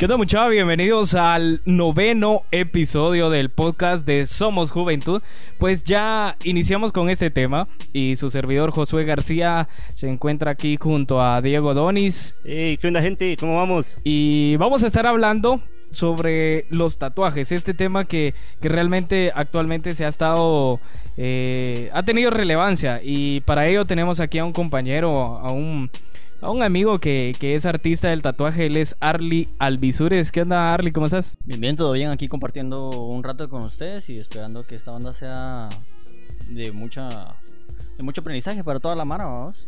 ¿Qué onda muchachos? Bienvenidos al noveno episodio del podcast de Somos Juventud. Pues ya iniciamos con este tema y su servidor Josué García se encuentra aquí junto a Diego Donis. Hey, ¿Qué onda gente? ¿Cómo vamos? Y vamos a estar hablando sobre los tatuajes, este tema que, que realmente actualmente se ha estado, eh, ha tenido relevancia y para ello tenemos aquí a un compañero, a un a un amigo que, que, es artista del tatuaje. Él es Arly Alvisures. ¿Qué onda, Arly? ¿Cómo estás? Bien, bien, todo bien. Aquí compartiendo un rato con ustedes y esperando que esta banda sea de mucha de mucho aprendizaje para toda la mano, vamos.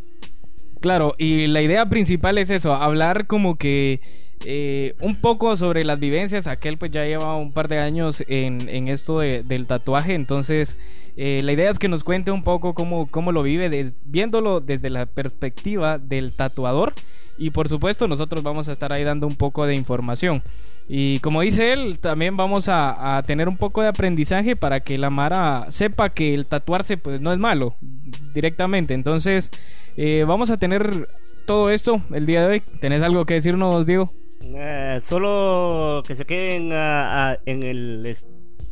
Claro, y la idea principal es eso, hablar como que eh, un poco sobre las vivencias. Aquel pues ya lleva un par de años en, esto de, del tatuaje, entonces eh, la idea es que nos cuente un poco cómo, cómo lo vive, viéndolo desde la perspectiva del tatuador. Y por supuesto nosotros vamos a estar ahí dando un poco de información. Y como dice él, también vamos a, a, tener un poco de aprendizaje para que la Mara sepa que el tatuarse pues no es malo directamente. Entonces eh, vamos a tener todo esto el día de hoy. ¿Tenés algo que decirnos, Diego? Eh, solo que se queden uh, uh, en el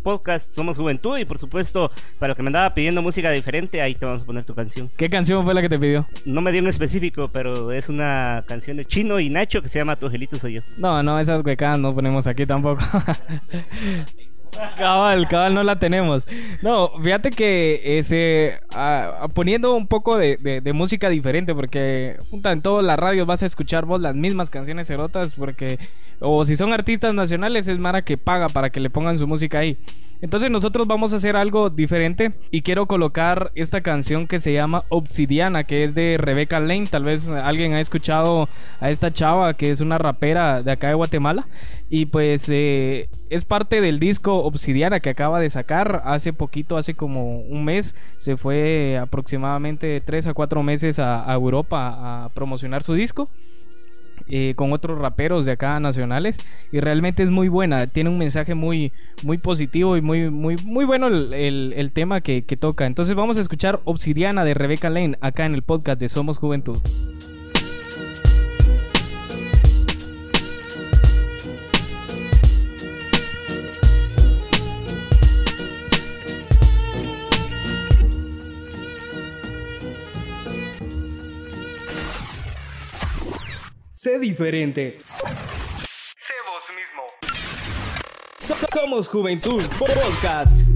podcast Somos Juventud y por supuesto para lo que me andaba pidiendo música diferente ahí te vamos a poner tu canción. ¿Qué canción fue la que te pidió? No me dio un específico pero es una canción de Chino y Nacho que se llama Tu Angelito Soy Yo. No, no, esas huecadas no ponemos aquí tampoco. Cabal, cabal, no la tenemos. No, fíjate que ese, uh, poniendo un poco de, de, música diferente, porque en todas las radios vas a escuchar vos las mismas canciones erotas, porque, o si son artistas nacionales, es Mara que paga para que le pongan su música ahí. Entonces nosotros vamos a hacer algo diferente y quiero colocar esta canción que se llama Obsidiana, que es de Rebecca Lane. Tal vez alguien ha escuchado a esta chava que es una rapera de acá de Guatemala. Y pues eh, es parte del disco Obsidiana que acaba de sacar hace poquito, hace como un mes. Se fue aproximadamente 3 a 4 meses a, a Europa a promocionar su disco. Eh, con otros raperos de acá nacionales y realmente es muy buena tiene un mensaje muy muy positivo y muy muy muy bueno el, el, tema que, que toca. Entonces vamos a escuchar Obsidiana de Rebecca Lane acá en el podcast de Somos Juventud Sé diferente. Sé vos mismo. So Somos Juventud Podcast.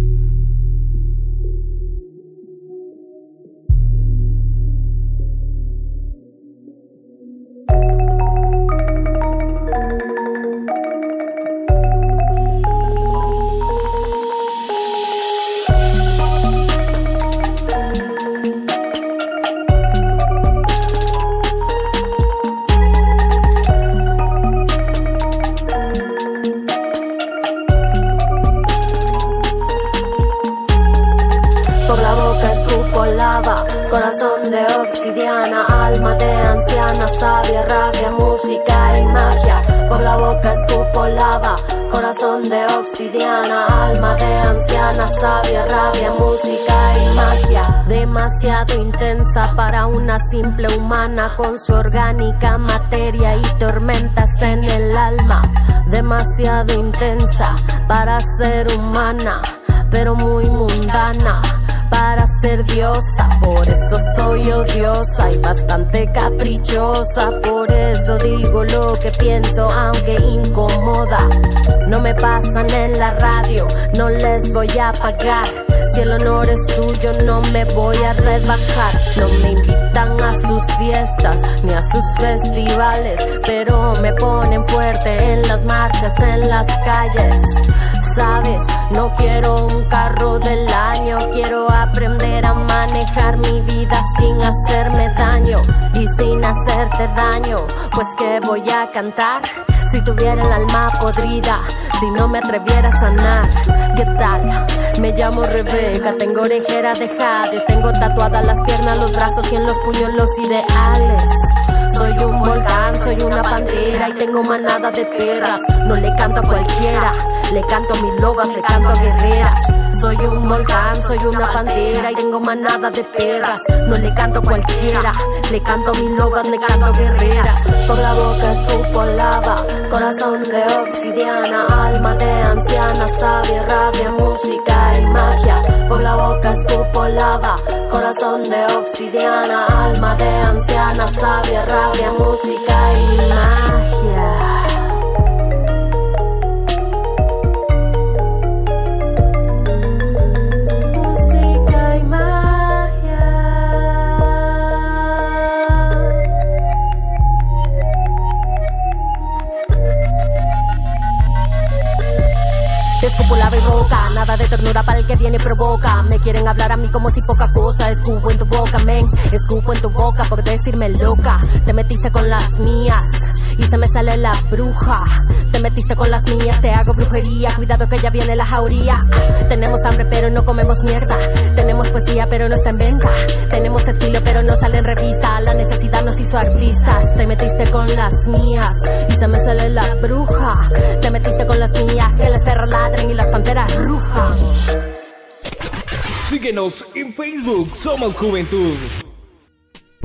Para una simple humana con su orgánica materia y tormentas en el alma. Demasiado intensa para ser humana, pero muy mundana para ser diosa, por eso soy odiosa y bastante caprichosa, por eso digo lo que pienso aunque incomoda. No me pasan en la radio, no les voy a pagar. Si el honor es suyo, no me voy a rebajar. No me invitan a sus fiestas ni a sus festivales, pero me ponen fuerte en las marchas, en las calles no quiero un carro del año, quiero aprender a manejar mi vida sin hacerme daño y sin hacerte daño, pues que voy a cantar. Si tuviera el alma podrida, si no me atreviera a sanar, ¿qué tal? Me llamo Rebeca, tengo orejera de jade, tengo tatuadas las piernas, los brazos y en los puños los ideales. Soy un volcán, soy una pantera y tengo manada de perras. No le canto a cualquiera, le canto a mis lobas, le canto a guerreras. Soy un volcán, soy una pantera y tengo manada de perras. No le canto cualquiera, le canto mis lobas, le canto guerreras. Por la boca escupo lava, corazón de obsidiana, alma de anciana, sabia, rabia, música y magia. Por la boca escupo lava, corazón de obsidiana, alma de anciana, sabia, rabia, música y magia. Nada de ternura para el que viene provoca. Me quieren hablar a mí como si poca cosa. Escupo en tu boca, men. Escupo en tu boca por decirme loca. Te metiste con las mías y se me sale la bruja. Te metiste con las mías, te hago brujería. Cuidado que ya viene la jauría. Tenemos hambre, pero no comemos mierda. Tenemos poesía, pero no está en venta. Tenemos estilo, pero no sale en revista. La necesidad nos hizo artistas. Te metiste con las mías y se me sale la bruja. Te metiste con las mías, que las perras ladren y las panteras rujan. Síguenos en Facebook, Somos Juventud.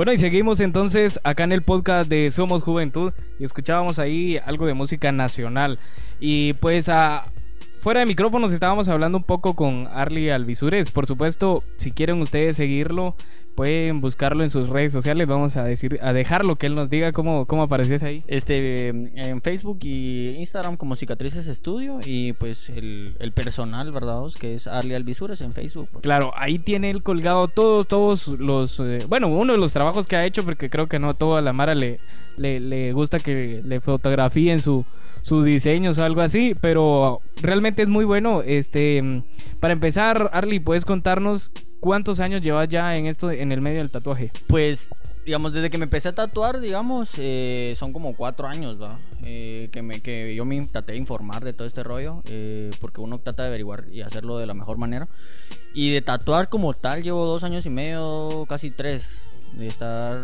Bueno, y seguimos entonces acá en el podcast de Somos Juventud y escuchábamos ahí algo de música nacional. Y pues a, fuera de micrófonos estábamos hablando un poco con Arlie Alvisures. Por supuesto, si quieren ustedes seguirlo, pueden buscarlo en sus redes sociales. Vamos a decir, a dejarlo que él nos diga cómo, cómo apareces ahí. Este, en Facebook y Instagram como Cicatrices Estudio y pues el, el personal, ¿verdad? Que es Arlie Alvisures en Facebook. pues. Claro, ahí tiene él colgado todos, todos los... eh, bueno, uno de los trabajos que ha hecho, porque creo que no toda la Mara le, le, le gusta que le fotografíen su, sus diseños o algo así, pero realmente es muy bueno. Este, para empezar, Arlie, ¿puedes contarnos cuántos años llevas ya en esto, en el medio del tatuaje? Pues, digamos, desde que me empecé a tatuar, digamos, eh, son como cuatro años. Eh, que, me, que yo me traté de informar de todo este rollo, eh, porque uno trata de averiguar y hacerlo de la mejor manera. Y de tatuar como tal, llevo dos años y medio, casi tres, de estar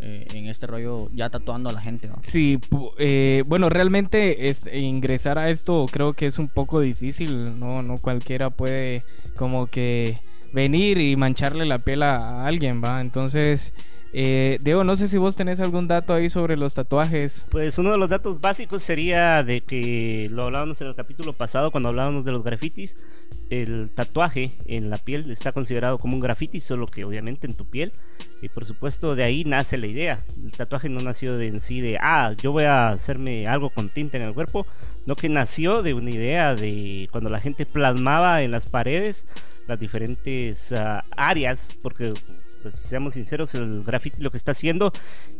eh, en este rollo ya tatuando a la gente, ¿va? Sí, eh, bueno, realmente es, ingresar a esto creo que es un poco difícil, no, no cualquiera puede como que venir y mancharle la piel a alguien, ¿va? Entonces, eh, Diego, no sé si vos tenés algún dato ahí sobre los tatuajes. Pues uno de los datos básicos sería de que lo hablábamos en el capítulo pasado cuando hablábamos de los grafitis. El tatuaje en la piel está considerado como un graffiti, solo que obviamente en tu piel. Y por supuesto de ahí nace la idea. El tatuaje no nació de en sí de, ah, yo voy a hacerme algo con tinta en el cuerpo. No que nació de una idea de cuando la gente plasmaba en las paredes las diferentes ah, áreas, porque pues seamos sinceros, el graffiti lo que está haciendo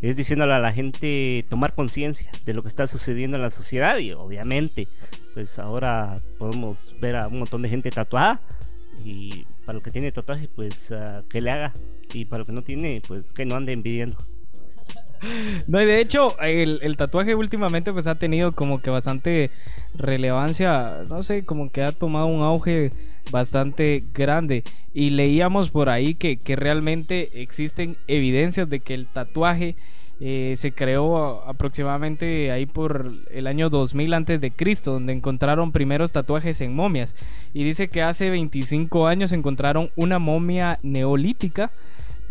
es diciéndole a la gente tomar conciencia de lo que está sucediendo en la sociedad y obviamente pues ahora podemos ver a un montón de gente tatuada y para lo que tiene tatuaje pues ah, que le haga y para lo que no tiene pues que no ande envidiando. No, y de hecho, el, el tatuaje últimamente pues ha tenido como que bastante relevancia, no sé, como que ha tomado un auge bastante grande. Y leíamos por ahí que, que realmente existen evidencias de que el tatuaje eh, se creó aproximadamente ahí por el año 2000 antes de Cristo, donde encontraron primeros tatuajes en momias. Y dice que hace 25 años encontraron una momia neolítica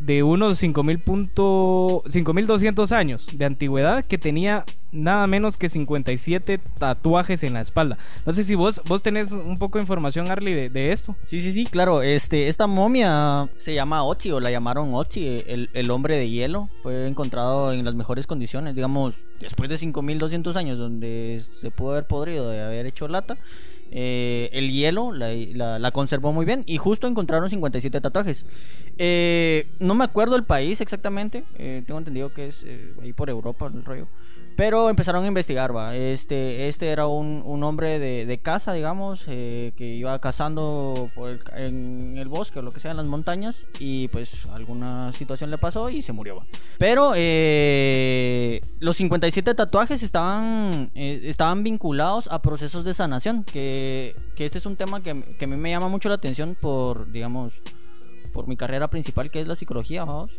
de unos 5000 punto 5200 años de antigüedad que tenía nada menos que 57 tatuajes en la espalda. No sé si vos vos tenés un poco de información Arlie de, de esto. Sí, sí, sí, claro. Este, esta momia se llama Ochi o la llamaron Ochi, el, el hombre de hielo. Fue encontrado en las mejores condiciones, digamos, después de 5200 años, donde se pudo haber podrido de haber hecho lata. Eh, el hielo la, conservó muy bien y justo encontraron 57 tatuajes. Eh, no me acuerdo el país exactamente, eh, tengo entendido que es eh, ahí por Europa el rollo. Pero empezaron a investigar, va. Este, este era un, un hombre de, de caza, digamos, eh, que iba cazando por el- en el bosque o lo que sea, en las montañas, y pues alguna situación le pasó y se murió, va. Pero eh, los 57 tatuajes estaban, eh, estaban vinculados a procesos de sanación, que, que este es un tema que, que a mí me llama mucho la atención por, digamos, por mi carrera principal, que es la psicología, vamos.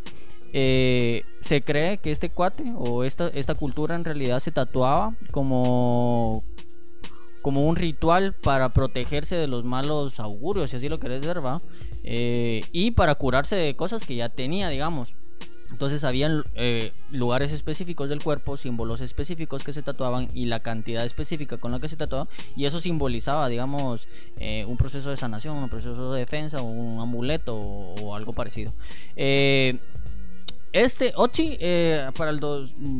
Eh, se cree que este cuate o esta, esta cultura en realidad se tatuaba como como un ritual para protegerse de los malos augurios, si así lo querés ver. Eh, y para curarse de cosas que ya tenía, digamos. Entonces habían eh, lugares específicos del cuerpo, símbolos específicos que se tatuaban y la cantidad específica con la que se tatuaba y eso simbolizaba, digamos, eh, un proceso de sanación, un proceso de defensa, un amuleto o, algo parecido. Este Ochi, para, el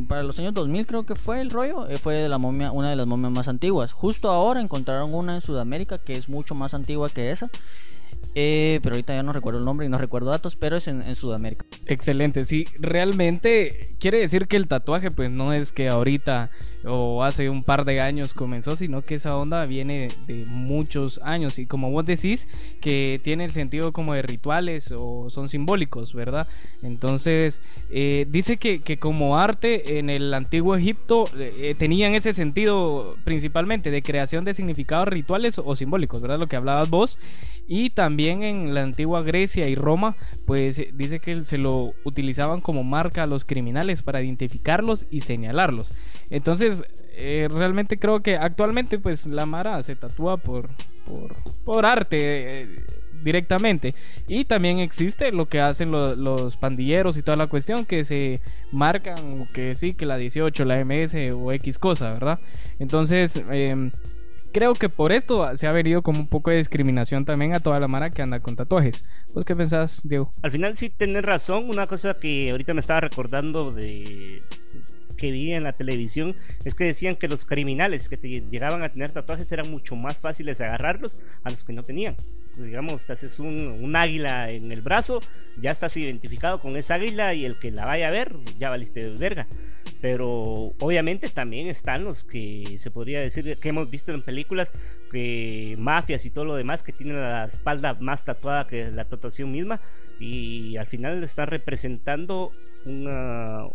para los años 2000 creo que fue el rollo, fue de la momia, una de las momias más antiguas. Justo ahora encontraron una en Sudamérica que es mucho más antigua que esa. Eh, pero ahorita ya no recuerdo el nombre y no recuerdo datos, pero es en, Sudamérica. Excelente, sí, realmente quiere decir que el tatuaje pues no es que ahorita o hace un par de años comenzó, sino que esa onda viene de muchos años y como vos decís que tiene el sentido como de rituales o son simbólicos, ¿verdad? Entonces eh, dice que, que, como arte en el antiguo Egipto eh, tenían ese sentido principalmente de creación de significados rituales o simbólicos, ¿verdad? Lo que hablabas vos y también en la antigua Grecia y Roma, pues dice que se lo utilizaban como marca a los criminales para identificarlos y señalarlos. Entonces, eh, realmente creo que actualmente pues la Mara se tatúa por, por, arte. Eh, directamente. Y también existe lo que hacen los pandilleros y toda la cuestión que se marcan que sí, que la 18, la MS o X cosa, ¿verdad? Entonces, eh, creo que por esto se ha venido como un poco de discriminación también a toda la mara que anda con tatuajes. ¿Vos qué pensás, Diego? Al final sí tenés razón. Una cosa que ahorita me estaba recordando de que vi en la televisión es que decían que los criminales que te llegaban a tener tatuajes eran mucho más fáciles de agarrarlos a los que no tenían. Digamos, te haces un, un águila en el brazo, ya estás identificado con esa águila y el que la vaya a ver, ya valiste de verga. Pero obviamente también están los que se podría decir que hemos visto en películas, que mafias y todo lo demás que tienen la espalda más tatuada que la tatuación misma y al final están representando una,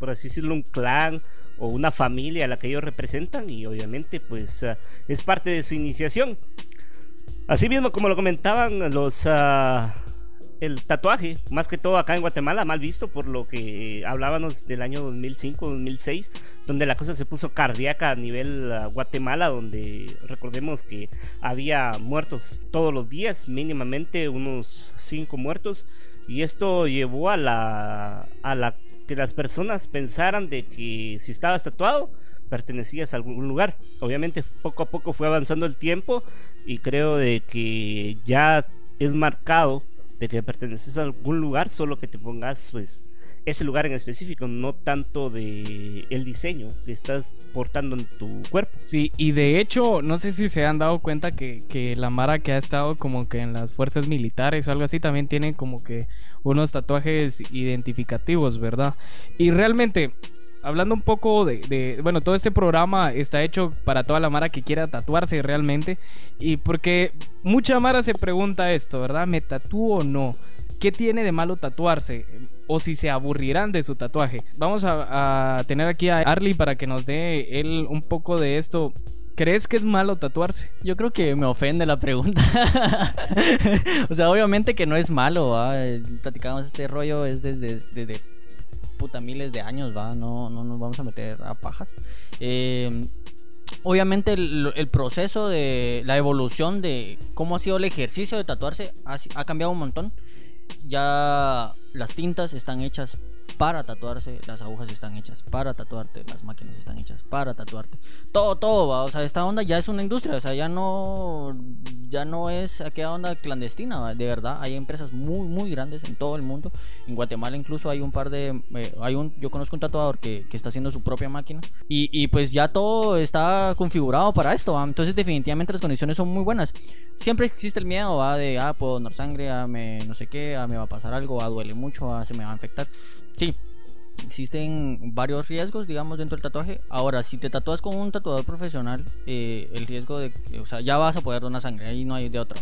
por así decirlo, un clan o una familia a la que ellos representan y obviamente pues ah, es parte de su iniciación. Así mismo como lo comentaban los... Uh, el tatuaje, más que todo acá en Guatemala, mal visto por lo que hablábamos del año 2005-2006, donde la cosa se puso cardíaca a nivel uh, Guatemala, donde recordemos que había muertos todos los días, mínimamente unos 5 muertos, y esto llevó a la, a la que las personas pensaran de que si estabas tatuado pertenecías a algún lugar. Obviamente poco a poco fue avanzando el tiempo y creo de que ya es marcado de que perteneces a algún lugar, solo que te pongas pues ese lugar en específico, no tanto de el diseño que estás portando en tu cuerpo. Sí, y de hecho, no sé si se han dado cuenta que, que la Mara que ha estado como que en las fuerzas militares o algo así, también tiene como que unos tatuajes identificativos, ¿verdad? Y realmente, hablando un poco de, bueno, todo este programa está hecho para toda la Mara que quiera tatuarse realmente. Y porque mucha Mara se pregunta esto, ¿verdad? ¿Me tatúo o no? ¿Qué tiene de malo tatuarse? O si se aburrirán de su tatuaje. Vamos a, tener aquí a Arlie para que nos dé él un poco de esto. ¿Crees que es malo tatuarse? Yo creo que me ofende la pregunta. o sea, obviamente que no es malo, ¿va? Platicamos este rollo es desde, desde puta miles de años, ¿va? No, no nos vamos a meter a pajas. Em, obviamente el, proceso de la evolución de cómo ha sido el ejercicio de tatuarse ha cambiado un montón. Ya las tintas están hechas para tatuarse, las agujas están hechas para tatuarte, las máquinas están hechas para tatuarte. Todo, todo, ¿va? o sea, esta onda ya es una industria, o sea, ya no ya no es aquella onda clandestina, de verdad, hay empresas muy muy grandes en todo el mundo. En Guatemala incluso hay un par de eh, hay un yo conozco un tatuador que, que está haciendo su propia máquina y, y, pues ya todo está configurado para esto, entonces definitivamente las condiciones son muy buenas. Siempre existe el miedo, va de ah, puedo donar sangre, ah, me no sé qué, ah, me va a pasar algo, ah, duele mucho, ah, se me va a infectar. Sí, existen varios riesgos, digamos, dentro del tatuaje. Ahora, si te tatúas con un tatuador profesional, eh, el riesgo de, o sea, ya vas a poder donar sangre, ahí no hay de otra.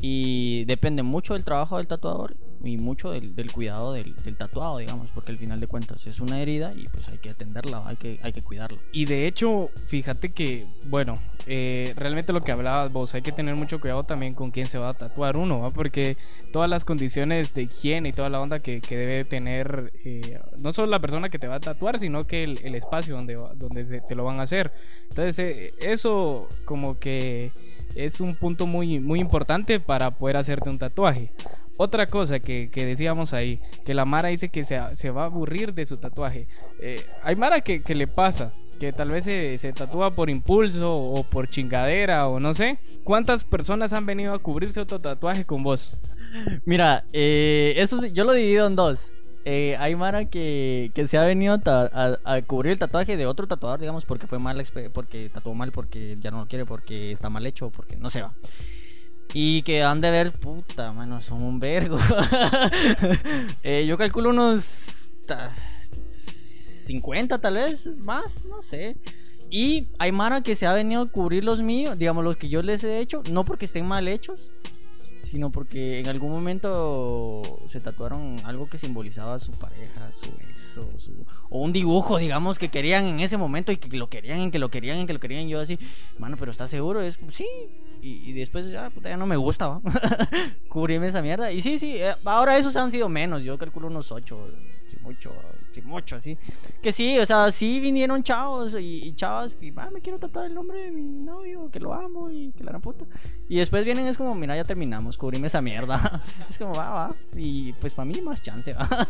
Y depende mucho del trabajo del tatuador. Y mucho del, del cuidado del, del tatuado, digamos, porque al final de cuentas es una herida y pues hay que atenderla, hay que, hay que cuidarla. Y de hecho, fíjate que, bueno, eh, realmente lo que hablabas vos, hay que tener mucho cuidado también con quién se va a tatuar uno, ¿va? porque todas las condiciones de higiene y toda la onda que, que debe tener, eh, no solo la persona que te va a tatuar, sino que el, el espacio donde, donde se- te lo van a hacer. Entonces, eh, eso como que es un punto muy, muy importante para poder hacerte un tatuaje. Otra cosa que, que decíamos ahí, que la Mara dice que se, se va a aburrir de su tatuaje. Eh, hay Mara que, que le pasa, que tal vez se, se tatúa por impulso o por chingadera o no sé. ¿Cuántas personas han venido a cubrirse otro tatuaje con vos? Mira, eh, yo lo divido en dos. Eh, hay Mara que, que se ha venido a, a cubrir el tatuaje de otro tatuador, digamos, porque fue mal, porque tatuó mal, porque ya no lo quiere, porque está mal hecho, porque no se va. Y que han de ver, puta, mano, son un vergo. Eh, yo calculo unos ta- 50 tal vez, más, no sé. Y hay Mara que se ha venido a cubrir los míos, digamos, los que yo les he hecho, no porque estén mal hechos, sino porque en algún momento se tatuaron algo que simbolizaba a su pareja, su ex o, su- o un dibujo, digamos, que querían en ese momento y que lo querían, y que lo querían, y que lo querían. Yo así, mano, pero ¿estás seguro? Es sí. Y, y después, ya, puta, ya no me gusta. Cubrirme esa mierda. Y sí, sí, eh, ahora esos han sido menos. Yo calculo unos ocho, mucho, mucho, así. Que sí, o sea, sí vinieron chavos y, y chavas que, ah, me quiero tatuar el nombre de mi novio, que lo amo y que la gran puta. Y después vienen, es como, mira, ya terminamos, cubrime esa mierda. es como, va, va. Y pues para mí más chance, va.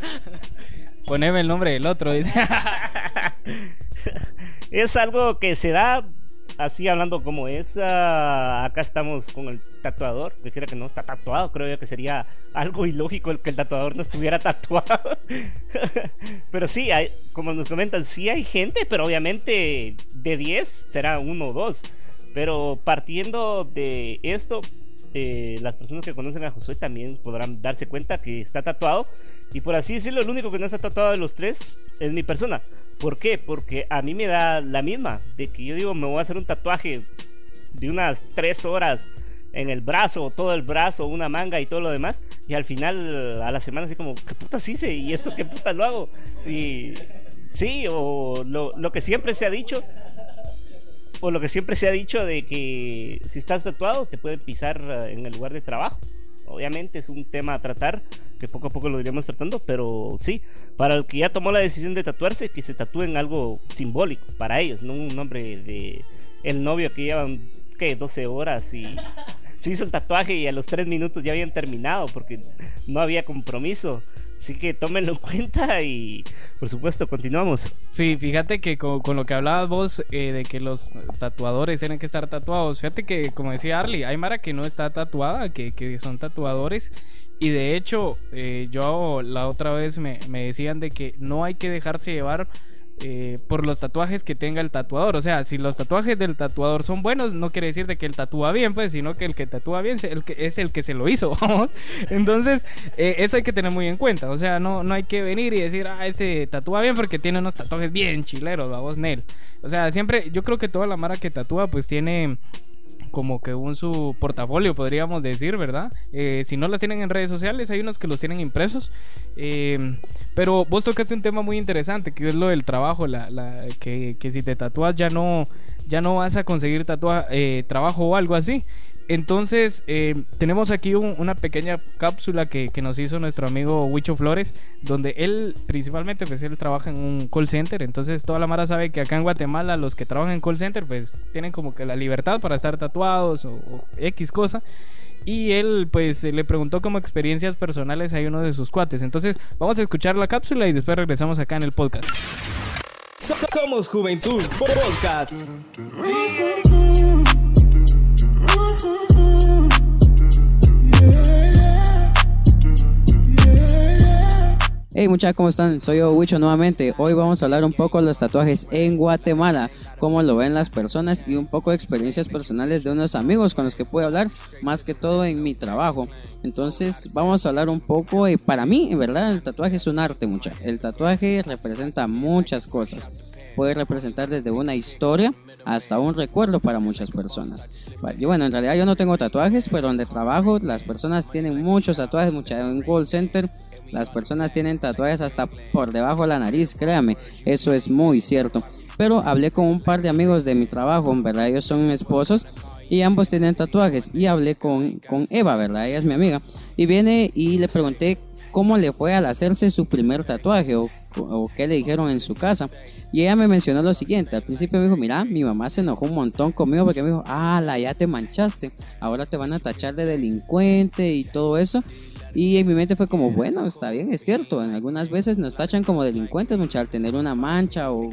Poneme el nombre del otro. es algo que se da así hablando como es. ah, acá estamos con el tatuador. Quisiera que no está tatuado. Creo yo que sería algo ilógico el que el tatuador no estuviera tatuado. pero sí, hay, como nos comentan, sí hay gente, pero obviamente de 10 será uno o dos. Pero partiendo de esto, eh, las personas que conocen a Josué también podrán darse cuenta que está tatuado. Y por así decirlo, el único que no está tatuado de los tres es mi persona. ¿Por qué? Porque a mí me da la misma. De que yo digo, me voy a hacer un tatuaje de unas tres horas en el brazo, todo el brazo, una manga y todo lo demás. Y al final, a la semana, así como, ¿qué putas hice? ¿Y esto qué putas lo hago? Y sí, o lo, lo que siempre se ha dicho, o lo que siempre se ha dicho de que si estás tatuado te pueden pisar en el lugar de trabajo. Obviamente es un tema a tratar que poco a poco lo iremos tratando, pero sí, para el que ya tomó la decisión de tatuarse, que se tatúen algo simbólico para ellos, no un nombre de el novio que llevan, ¿qué? 12 horas y se hizo el tatuaje y a los 3 minutos ya habían terminado porque no había compromiso. Así que tómenlo en cuenta y por supuesto continuamos. Sí, fíjate que con, con lo que hablabas vos eh, de que los tatuadores tienen que estar tatuados, fíjate que como decía Arlie, hay Mara que no está tatuada, que, que son tatuadores y de hecho eh, yo la otra vez me, me decían de que no hay que dejarse llevar eh, por los tatuajes que tenga el tatuador. O sea, si los tatuajes del tatuador son buenos, no quiere decir de que él tatúa bien, pues, sino que el que tatúa bien el que, es el que se lo hizo. Entonces, eh, eso hay que tener muy en cuenta. O sea, no, no hay que venir y decir, ah, este tatúa bien porque tiene unos tatuajes bien chileros, la voz Nel. O sea, siempre, yo creo que toda la mara que tatúa, pues tiene como que un su portafolio, podríamos decir, ¿verdad? Eh, si no las tienen en redes sociales, hay unos que los tienen impresos. Eh, pero vos tocaste un tema muy interesante, que es lo del trabajo, la, la- que, que si te tatúas ya no, ya no vas a conseguir tatua- eh, trabajo o algo así. Entonces, eh, tenemos aquí un- una pequeña cápsula que, que nos hizo nuestro amigo Huicho Flores, donde él principalmente, pues él trabaja en un call center, entonces toda la mara sabe que acá en Guatemala los que trabajan en call center, pues tienen como que la libertad para estar tatuados o, o X cosa. Y él, pues, le preguntó como experiencias personales a uno de sus cuates. Entonces, vamos a escuchar la cápsula y después regresamos acá en el podcast. Somos Juventud Podcast. Hey muchachos, ¿cómo están? Soy yo, nuevamente. Hoy vamos a hablar un poco de los tatuajes en Guatemala, cómo lo ven las personas y un poco de experiencias personales de unos amigos con los que puedo hablar, más que todo en mi trabajo. Entonces, vamos a hablar un poco, y para mí, en verdad, el tatuaje es un arte, mucha. El tatuaje representa muchas cosas. Puede representar desde una historia hasta un recuerdo para muchas personas. Yo, bueno, en realidad yo no tengo tatuajes, pero donde trabajo las personas tienen muchos tatuajes, mucha, en call center las personas tienen tatuajes hasta por debajo de la nariz, créame, eso es muy cierto. Pero hablé con un par de amigos de mi trabajo, en verdad, ellos son esposos y ambos tienen tatuajes. Y hablé con, con Eva, ¿verdad? Ella es mi amiga. Y viene y le pregunté cómo le fue al hacerse su primer tatuaje o, o qué le dijeron en su casa. Y ella me mencionó lo siguiente, al principio me dijo, mira, mi mamá se enojó un montón conmigo porque me dijo, ah, la ya te manchaste, ahora te van a tachar de delincuente y todo eso. Y en mi mente fue como, bueno, está bien, es cierto. En algunas veces nos tachan como delincuentes, mucho al tener una mancha o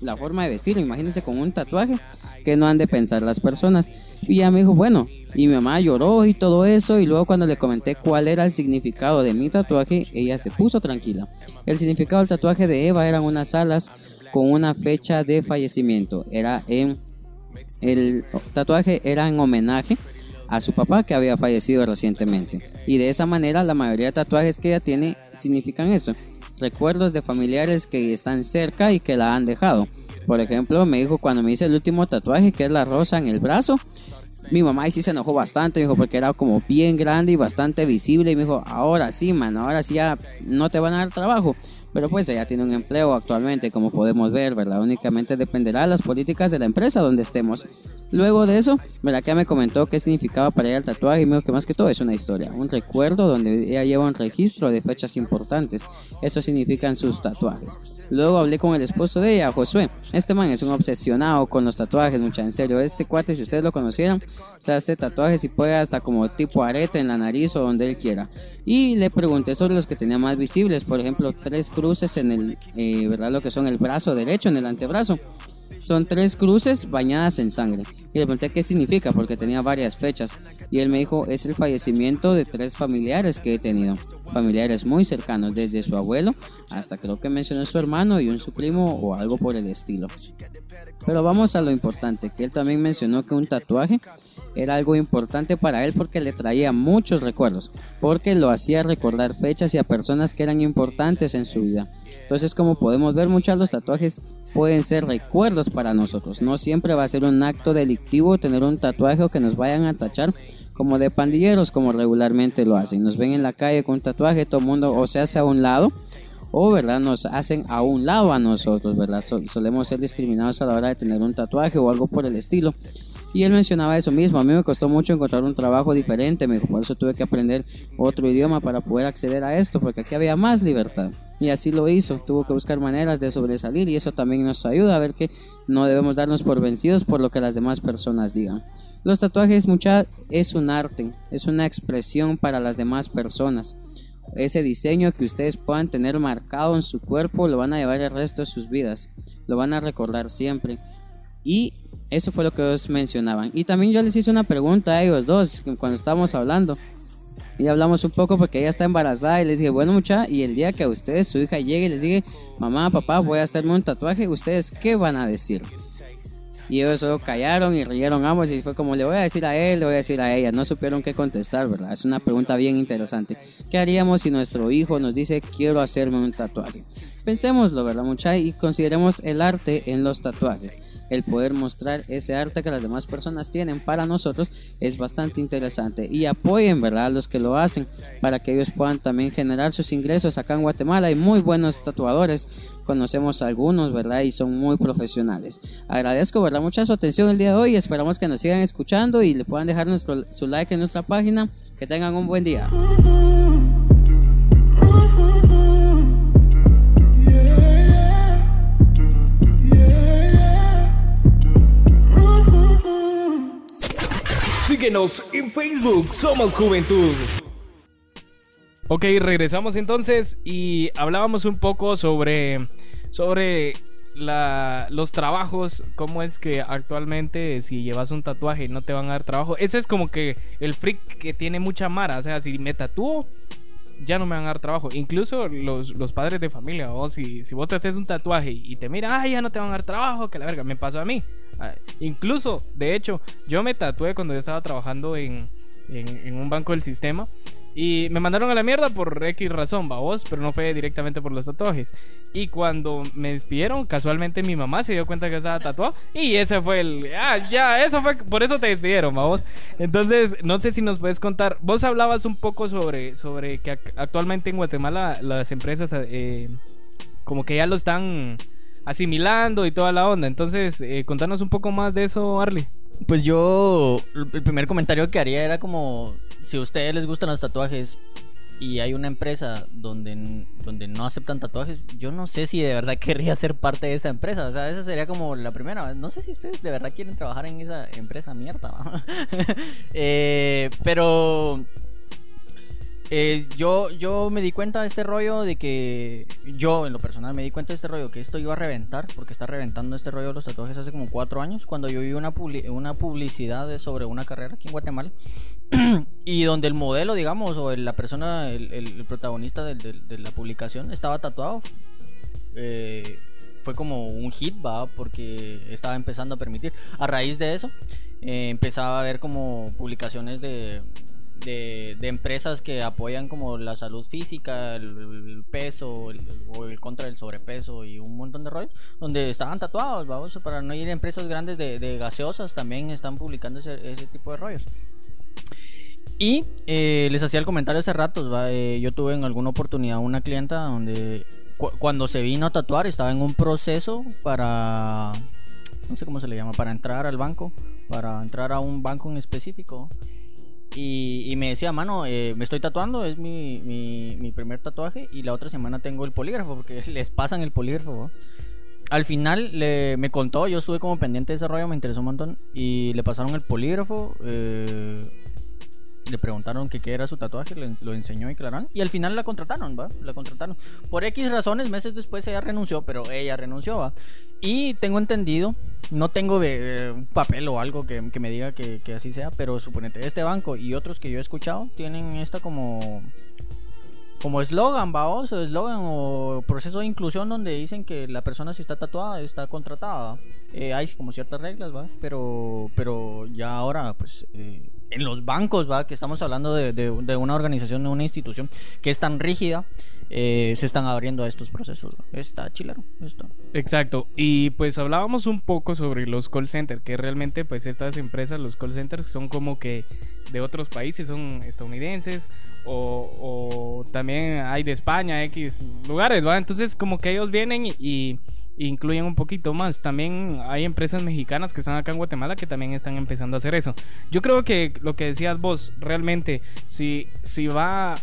la forma de vestir. Imagínense con un tatuaje que no han de pensar las personas. Y ya me dijo, bueno, y mi mamá lloró y todo eso. Y luego cuando le comenté cuál era el significado de mi tatuaje, ella se puso tranquila. El significado del tatuaje de Eva eran unas alas con una fecha de fallecimiento. Era en. El tatuaje era en homenaje a su papá que había fallecido recientemente. Y de esa manera la mayoría de tatuajes que ella tiene significan eso. Recuerdos de familiares que están cerca y que la han dejado. Por ejemplo, me dijo cuando me hice el último tatuaje, que es la rosa en el brazo, mi mamá ahí sí se enojó bastante, dijo, porque era como bien grande y bastante visible. Y me dijo, ahora sí, man, ahora sí ya no te van a dar trabajo. Pero pues ella tiene un empleo actualmente, como podemos ver, ¿verdad? Únicamente dependerá de las políticas de la empresa donde estemos. Luego de eso, que me comentó qué significaba para ella el tatuaje y me dijo que más que todo es una historia, un recuerdo donde ella lleva un registro de fechas importantes. Eso significan sus tatuajes. Luego hablé con el esposo de ella, Josué. Este man es un obsesionado con los tatuajes, mucha en serio. Este cuate, si ustedes lo conocieran, se hace tatuajes y puede hasta como tipo arete en la nariz o donde él quiera. Y le pregunté sobre los que tenía más visibles, por ejemplo, tres cruces en el, eh, ¿verdad? Lo que son el brazo derecho, en el antebrazo. Son tres cruces bañadas en sangre. Y le pregunté qué significa, porque tenía varias fechas. Y él me dijo, es el fallecimiento de tres familiares que he tenido. Familiares muy cercanos, desde su abuelo hasta creo que mencionó su hermano y un su primo o algo por el estilo. Pero vamos a lo importante, que él también mencionó que un tatuaje era algo importante para él porque le traía muchos recuerdos, porque lo hacía recordar fechas y a personas que eran importantes en su vida. Entonces, como podemos ver, muchos los tatuajes pueden ser recuerdos para nosotros. No siempre va a ser un acto delictivo tener un tatuaje o que nos vayan a tachar como de pandilleros como regularmente lo hacen. Nos ven en la calle con un tatuaje, todo el mundo o se hace a un lado o verdad nos hacen a un lado a nosotros, verdad solemos ser discriminados a la hora de tener un tatuaje o algo por el estilo. Y él mencionaba eso mismo, a mí me costó mucho encontrar un trabajo diferente, me por eso tuve que aprender otro idioma para poder acceder a esto, porque aquí había más libertad. Y así lo hizo, tuvo que buscar maneras de sobresalir y eso también nos ayuda a ver que no debemos darnos por vencidos por lo que las demás personas digan. Los tatuajes mucha es un arte, es una expresión para las demás personas. Ese diseño que ustedes puedan tener marcado en su cuerpo lo van a llevar el resto de sus vidas, lo van a recordar siempre. Y eso fue lo que ellos mencionaban. Y también yo les hice una pregunta a ellos dos cuando estábamos hablando. Y hablamos un poco porque ella está embarazada y les dije, bueno mucha, y el día que a ustedes su hija llegue y les diga, mamá, papá, voy a hacerme un tatuaje, ¿ustedes qué van a decir? Y ellos solo callaron y rieron ambos y fue como le voy a decir a él, le voy a decir a ella. No supieron qué contestar, ¿verdad? Es una pregunta bien interesante. ¿Qué haríamos si nuestro hijo nos dice quiero hacerme un tatuaje? Pensémoslo, ¿verdad, mucha? Y consideremos el arte en los tatuajes. El poder mostrar ese arte que las demás personas tienen para nosotros es bastante interesante. Y apoyen, ¿verdad?, a los que lo hacen para que ellos puedan también generar sus ingresos acá en Guatemala. Hay muy buenos tatuadores, conocemos algunos, ¿verdad? Y son muy profesionales. Agradezco, ¿verdad? Mucha su atención el día de hoy. Esperamos que nos sigan escuchando y le puedan dejar nuestro, su like en nuestra página. Que tengan un buen día. Síguenos en Facebook, Somos Juventud. Ok, regresamos entonces y hablábamos un poco sobre, sobre los trabajos, cómo es que actualmente si llevas un tatuaje no te van a dar trabajo. Ese es como que el freak que tiene mucha mara, o sea, si me tatúo ya no me van a dar trabajo. Incluso los, padres de familia, o si, si vos te haces un tatuaje y te miran, ay, ya no te van a dar trabajo, que la verga, me pasó a mí. Ah, incluso, de hecho, yo me tatué cuando yo estaba trabajando en, en, un banco del sistema. Y me mandaron a la mierda por X razón, vos, pero no fue directamente por los tatuajes. Y cuando me despidieron, casualmente mi mamá se dio cuenta que estaba tatuado. Y ese fue el. Ah, ya, eso fue. Por eso te despidieron, vos. Entonces, no sé si nos puedes contar. Vos hablabas un poco sobre, sobre que ac- actualmente en Guatemala las empresas, eh, como que ya lo están asimilando y toda la onda. Entonces, eh, contanos un poco más de eso, Arlie. Pues yo, el primer comentario que haría era como, si a ustedes les gustan los tatuajes y hay una empresa donde, donde no aceptan tatuajes, yo no sé si de verdad querría ser parte de esa empresa. O sea, esa sería como la primera. No sé si ustedes de verdad quieren trabajar en esa empresa mierda. Eh, pero eh, yo, yo me di cuenta de este rollo de que yo en lo personal me di cuenta de este rollo que esto iba a reventar porque está reventando este rollo de los tatuajes hace como cuatro años cuando yo vi una, publi- una publicidad sobre una carrera aquí en Guatemala y donde el modelo digamos o la persona el, el- protagonista del- del- de la publicación estaba tatuado eh, fue como un hit va porque estaba empezando a permitir a raíz de eso eh, empezaba a ver como publicaciones de, de, de empresas que apoyan como la salud física, el, el peso el- o el contra del sobrepeso y un montón de rollos, donde estaban tatuados, vamos, para no ir a empresas grandes de, de gaseosas también están publicando ese, ese tipo de rollos. Y eh, les hacía el comentario hace ratos, ¿va? Eh, yo tuve en alguna oportunidad una clienta donde cu- cuando se vino a tatuar estaba en un proceso para, no sé cómo se le llama, para entrar al banco, para entrar a un banco en específico. Y, y me decía, mano, eh, me estoy tatuando, es mi, mi, mi primer tatuaje y la otra semana tengo el polígrafo porque les pasan el polígrafo. Al final le, me contó, yo estuve como pendiente de ese rollo, me interesó un montón y le pasaron el polígrafo. eh, le preguntaron que qué era su tatuaje, le- lo enseñó y clarán. Y al final la contrataron, ¿va? La contrataron. Por X razones, meses después ella renunció, pero ella renunció, ¿va? Y tengo entendido, no tengo de, de un papel o algo que, que me diga que, que así sea, pero suponete, este banco y otros que yo he escuchado tienen esta como como eslogan, va, o eslogan o proceso de inclusión donde dicen que la persona si está tatuada está contratada. Eh, hay como ciertas reglas, va, pero pero ya ahora pues eh, en los bancos, va, que estamos hablando de, de- una organización, de una institución que es tan rígida, eh, se están abriendo a estos procesos. Está chilero, está. Exacto. Y pues hablábamos un poco sobre los call centers, que realmente pues estas empresas, los call centers son como que de otros países, son estadounidenses o, o también hay de España, X lugares, ¿va? Entonces como que ellos vienen y, y incluyen un poquito más. También hay empresas mexicanas que están acá en Guatemala que también están empezando a hacer eso. Yo creo que lo que decías vos, realmente, si, si va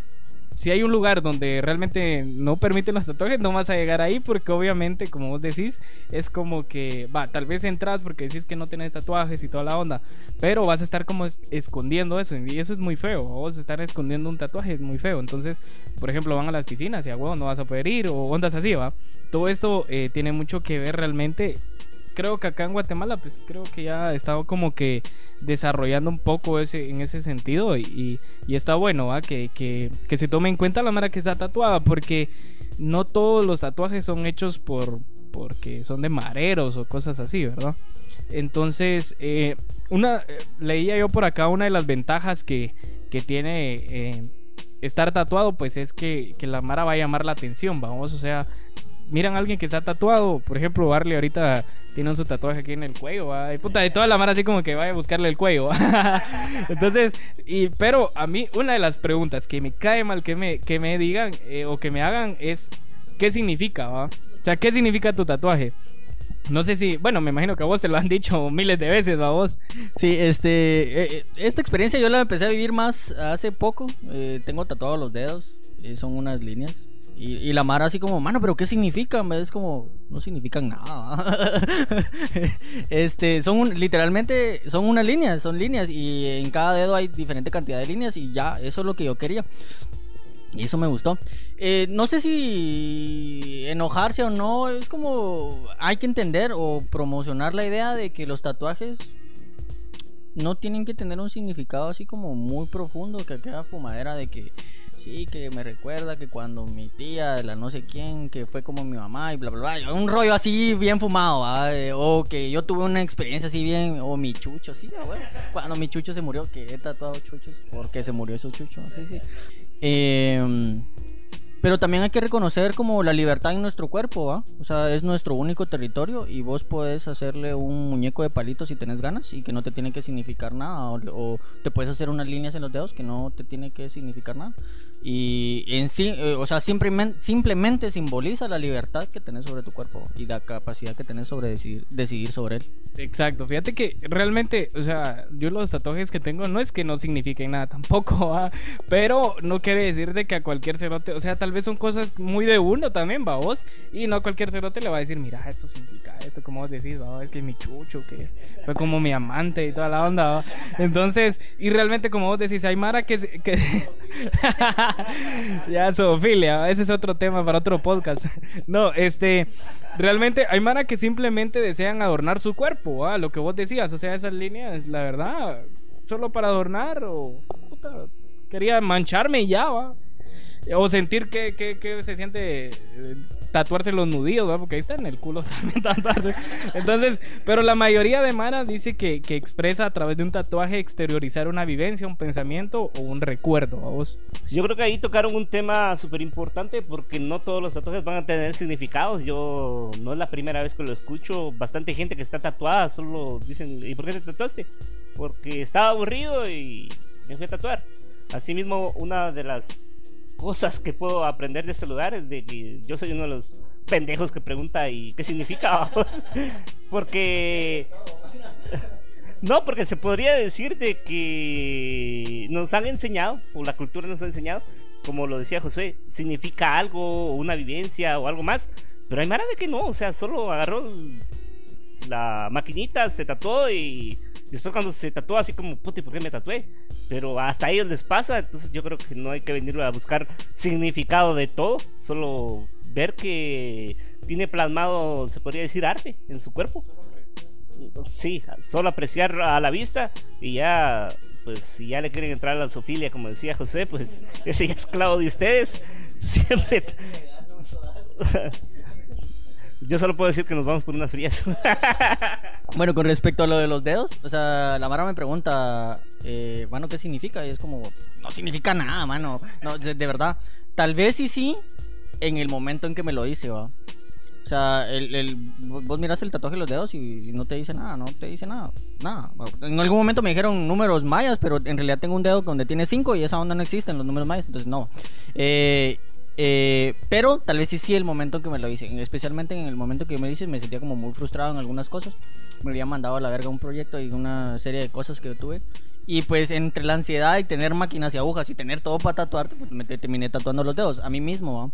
si hay un lugar donde realmente no permiten los tatuajes, no vas a llegar ahí porque obviamente, como vos decís, es como que, va, tal vez entras porque decís que no tenés tatuajes y toda la onda, pero vas a estar como es- escondiendo eso y eso es muy feo, vos estar escondiendo un tatuaje es muy feo, entonces, por ejemplo, van a las piscinas y a huevo no vas a poder ir o ondas así, va. Todo esto eh, tiene mucho que ver realmente creo que acá en Guatemala, pues creo que ya estado como que desarrollando un poco ese, en ese sentido y, está bueno, ¿va? Que, que, que se tome en cuenta la mara que está tatuada, porque no todos los tatuajes son hechos por porque son de mareros o cosas así, ¿verdad? Entonces, eh, una eh, leía yo por acá una de las ventajas que, que tiene eh, estar tatuado, pues es que, que la mara va a llamar la atención, vamos, o sea, miran a alguien que está tatuado, por ejemplo, Barley ahorita tiene su tatuaje aquí en el cuello, ¿va? y puta, de toda la mara así como que vaya a buscarle el cuello. Entonces, y, pero a mí una de las preguntas que me cae mal que me, que me digan eh, o que me hagan es, ¿qué significa, va? O sea, ¿qué significa tu tatuaje? No sé si, bueno, me imagino que a vos te lo han dicho miles de veces, ¿va vos? Sí, este, eh, eh, esta experiencia yo la empecé a vivir más hace poco. Eh, tengo tatuados los dedos, eh, son unas líneas. Y, la Mara así como, mano, pero ¿qué significan? Es como, no significan nada. este, son literalmente, son unas líneas, son líneas. Y en cada dedo hay diferente cantidad de líneas y ya, eso es lo que yo quería. Y eso me gustó. Eh, no sé si enojarse o no. Es como hay que entender o promocionar la idea de que los tatuajes no tienen que tener un significado así como muy profundo. Que queda fumadera de que sí, que me recuerda que cuando mi tía, la no sé quién, que fue como mi mamá y bla, bla, bla. Un rollo así bien fumado. Eh, O que yo tuve una experiencia así bien, o mi chucho, sí, bueno. Cuando mi chucho se murió, que he tatuado chuchos, porque se murió ese chucho, sí, sí. Eh, pero también hay que reconocer como la libertad en nuestro cuerpo, ¿va? O sea, es nuestro único territorio y vos puedes hacerle un muñeco de palitos si tenés ganas y que no te tiene que significar nada. O te puedes hacer unas líneas en los dedos que no te tiene que significar nada. Y en sí, eh, o sea, simplemente, simplemente simboliza la libertad que tenés sobre tu cuerpo y la capacidad que tenés sobre decidir, decidir sobre él. Exacto, fíjate que realmente, o sea, yo los tatuajes que tengo no es que no signifiquen nada tampoco, ¿va? pero no quiere decir de que a cualquier cerote, o sea, tal vez son cosas muy de uno también, va vos, y no a cualquier cerote le va a decir, mira, esto significa esto, como vos decís, va, es que mi chucho, que fue como mi amante y toda la onda, ¿va? entonces, y realmente como vos decís, hay Mara que... se- que... ya, zoofilia, ese es otro tema para otro podcast. No, este, realmente hay Mara que simplemente desean adornar su cuerpo, ¿va? lo que vos decías, o sea, esas líneas, la verdad, solo para adornar o puta, quería mancharme ya, va. O sentir que, que, se siente eh, tatuarse los nudillos, ¿va? porque ahí está en el culo también tatuarse. Entonces, pero la mayoría de Mara dice que, que expresa a través de un tatuaje exteriorizar una vivencia, un pensamiento o un recuerdo, ¿a vos? Yo creo que ahí tocaron un tema súper importante porque no todos los tatuajes van a tener significados. Yo no es la primera vez que lo escucho. Bastante gente que está tatuada solo dicen, ¿y por qué te tatuaste? Porque estaba aburrido y me fui a tatuar. Asimismo, una de las cosas que puedo aprender de este lugar es de que yo soy uno de los pendejos que pregunta ¿y qué significa? vamos?" porque... No, porque se podría decir de que nos han enseñado, o la cultura nos ha enseñado, como lo decía José, significa algo, una vivencia o algo más, pero hay Mara de que no, o sea, solo agarró la maquinita, se tatuó y después cuando se tatuó así como, puta, ¿y por qué me tatué? Pero hasta a ellos les pasa, entonces yo creo que no hay que venir a buscar significado de todo, solo ver que tiene plasmado, se podría decir, arte en su cuerpo. Sí, solo apreciar a la vista y ya, pues si ya le quieren entrar a la sofilia, como decía José, pues ese ya es clavo de ustedes. Siempre. Yo solo puedo decir que nos vamos por unas frías. Bueno, con respecto a lo de los dedos, o sea, la Mara me pregunta, eh, ¿qué significa? Y es como, no significa nada, mano. No, de, de verdad. Tal vez sí, sí, en el momento en que me lo hice, va. O sea, el, el- vos miras el tatuaje de los dedos y no te dice nada, no te dice nada, nada. En algún momento me dijeron números mayas, pero en realidad tengo un dedo donde tiene cinco y esa onda no existe en los números mayas, entonces no. Eh, eh, pero tal vez sí, sí, el momento en que me lo hice, especialmente en el momento que me lo hice, me sentía como muy frustrado en algunas cosas. Me había mandado a la verga un proyecto y una serie de cosas que tuve. Y pues entre la ansiedad y tener máquinas y agujas y tener todo para tatuarte, pues me te- terminé tatuando los dedos a mí mismo. ¿va?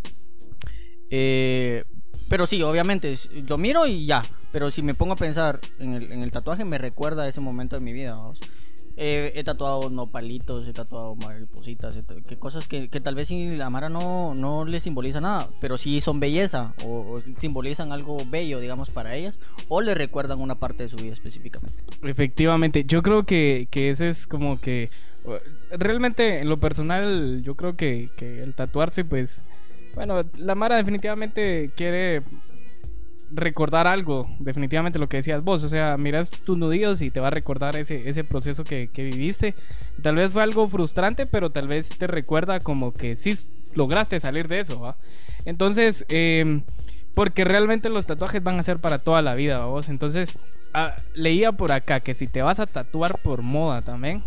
Eh, pero sí, obviamente, lo miro y ya. Pero si me pongo a pensar en el, en el tatuaje, me recuerda ese momento de mi vida. vamos. He tatuado nopalitos, he tatuado maripositas, que cosas que, que tal vez la Mara no, no le simboliza nada, pero sí son belleza o, o simbolizan algo bello, digamos, para ellas, o le recuerdan una parte de su vida específicamente. Efectivamente, yo creo que, que ese es como que... Realmente, en lo personal, yo creo que, que el tatuarse, pues... Bueno, la Mara definitivamente quiere recordar algo, definitivamente lo que decías vos, o sea, miras tus nudillos y te va a recordar ese, ese proceso que, que viviste. Tal vez fue algo frustrante, pero tal vez te recuerda como que sí lograste salir de eso, ¿va? Entonces, eh, porque realmente los tatuajes van a ser para toda la vida, ¿va vos. Entonces, ah, leía por acá que si te vas a tatuar por moda también,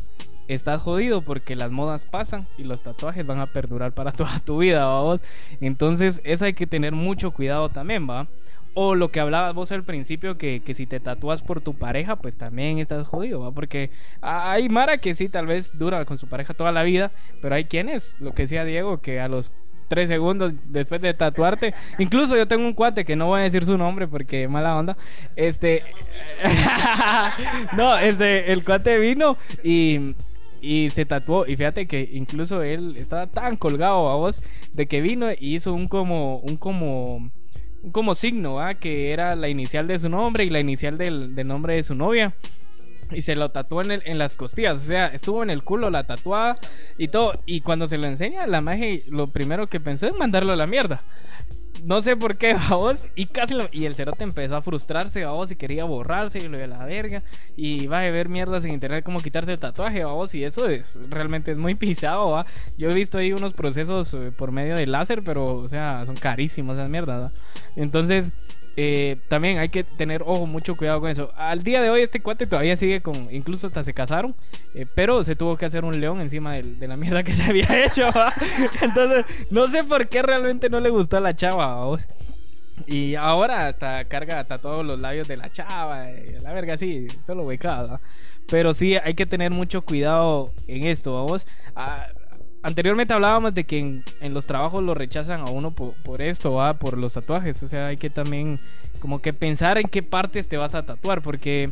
estás jodido porque las modas pasan y los tatuajes van a perdurar para toda tu vida, ¿va vos. Entonces, eso hay que tener mucho cuidado también, ¿va? O lo que hablabas vos al principio, que, que si te tatúas por tu pareja, pues también estás jodido, ¿va? Porque hay Mara que sí, tal vez dura con su pareja toda la vida, pero hay quienes, lo que decía Diego, que a los tres segundos después de tatuarte, incluso yo tengo un cuate que no voy a decir su nombre porque mala onda, este, no, este, el cuate vino y y se tatuó y fíjate que incluso él estaba tan colgado a vos de que vino y hizo un como un como como signo ¿va? que era la inicial de su nombre y la inicial del, nombre de su novia y se lo tatuó en, el- en las costillas. O sea, estuvo en el culo la tatuada y todo. Y cuando se lo enseña, la magia lo primero que pensó es mandarlo a la mierda. No sé por qué, vos. Y casi lo- Y el cerote empezó a frustrarse, vos, y quería borrarse y lo de la verga. Y va a ver mierdas en internet cómo quitarse el tatuaje, vos. Y eso es realmente es muy pisado, va. Yo he visto ahí unos procesos eh, por medio de láser, pero, o sea, son carísimos esas mierdas, ¿va? Entonces, eh, también hay que tener, ojo, mucho cuidado con eso. Al día de hoy, este cuate todavía sigue con. Incluso hasta se casaron, eh, pero se tuvo que hacer un león encima de, la mierda que se había hecho. Entonces, no sé por qué realmente no le gustó a la chava, ¿va vos. Y ahora hasta carga hasta todos los labios de la chava, eh, la verga, sí, solo becada. Pero sí, hay que tener mucho cuidado en esto, vamos. Ah, anteriormente hablábamos de que en, los trabajos lo rechazan a uno por, por esto, ¿va? por los tatuajes. O sea, hay que también como que pensar en qué partes te vas a tatuar, porque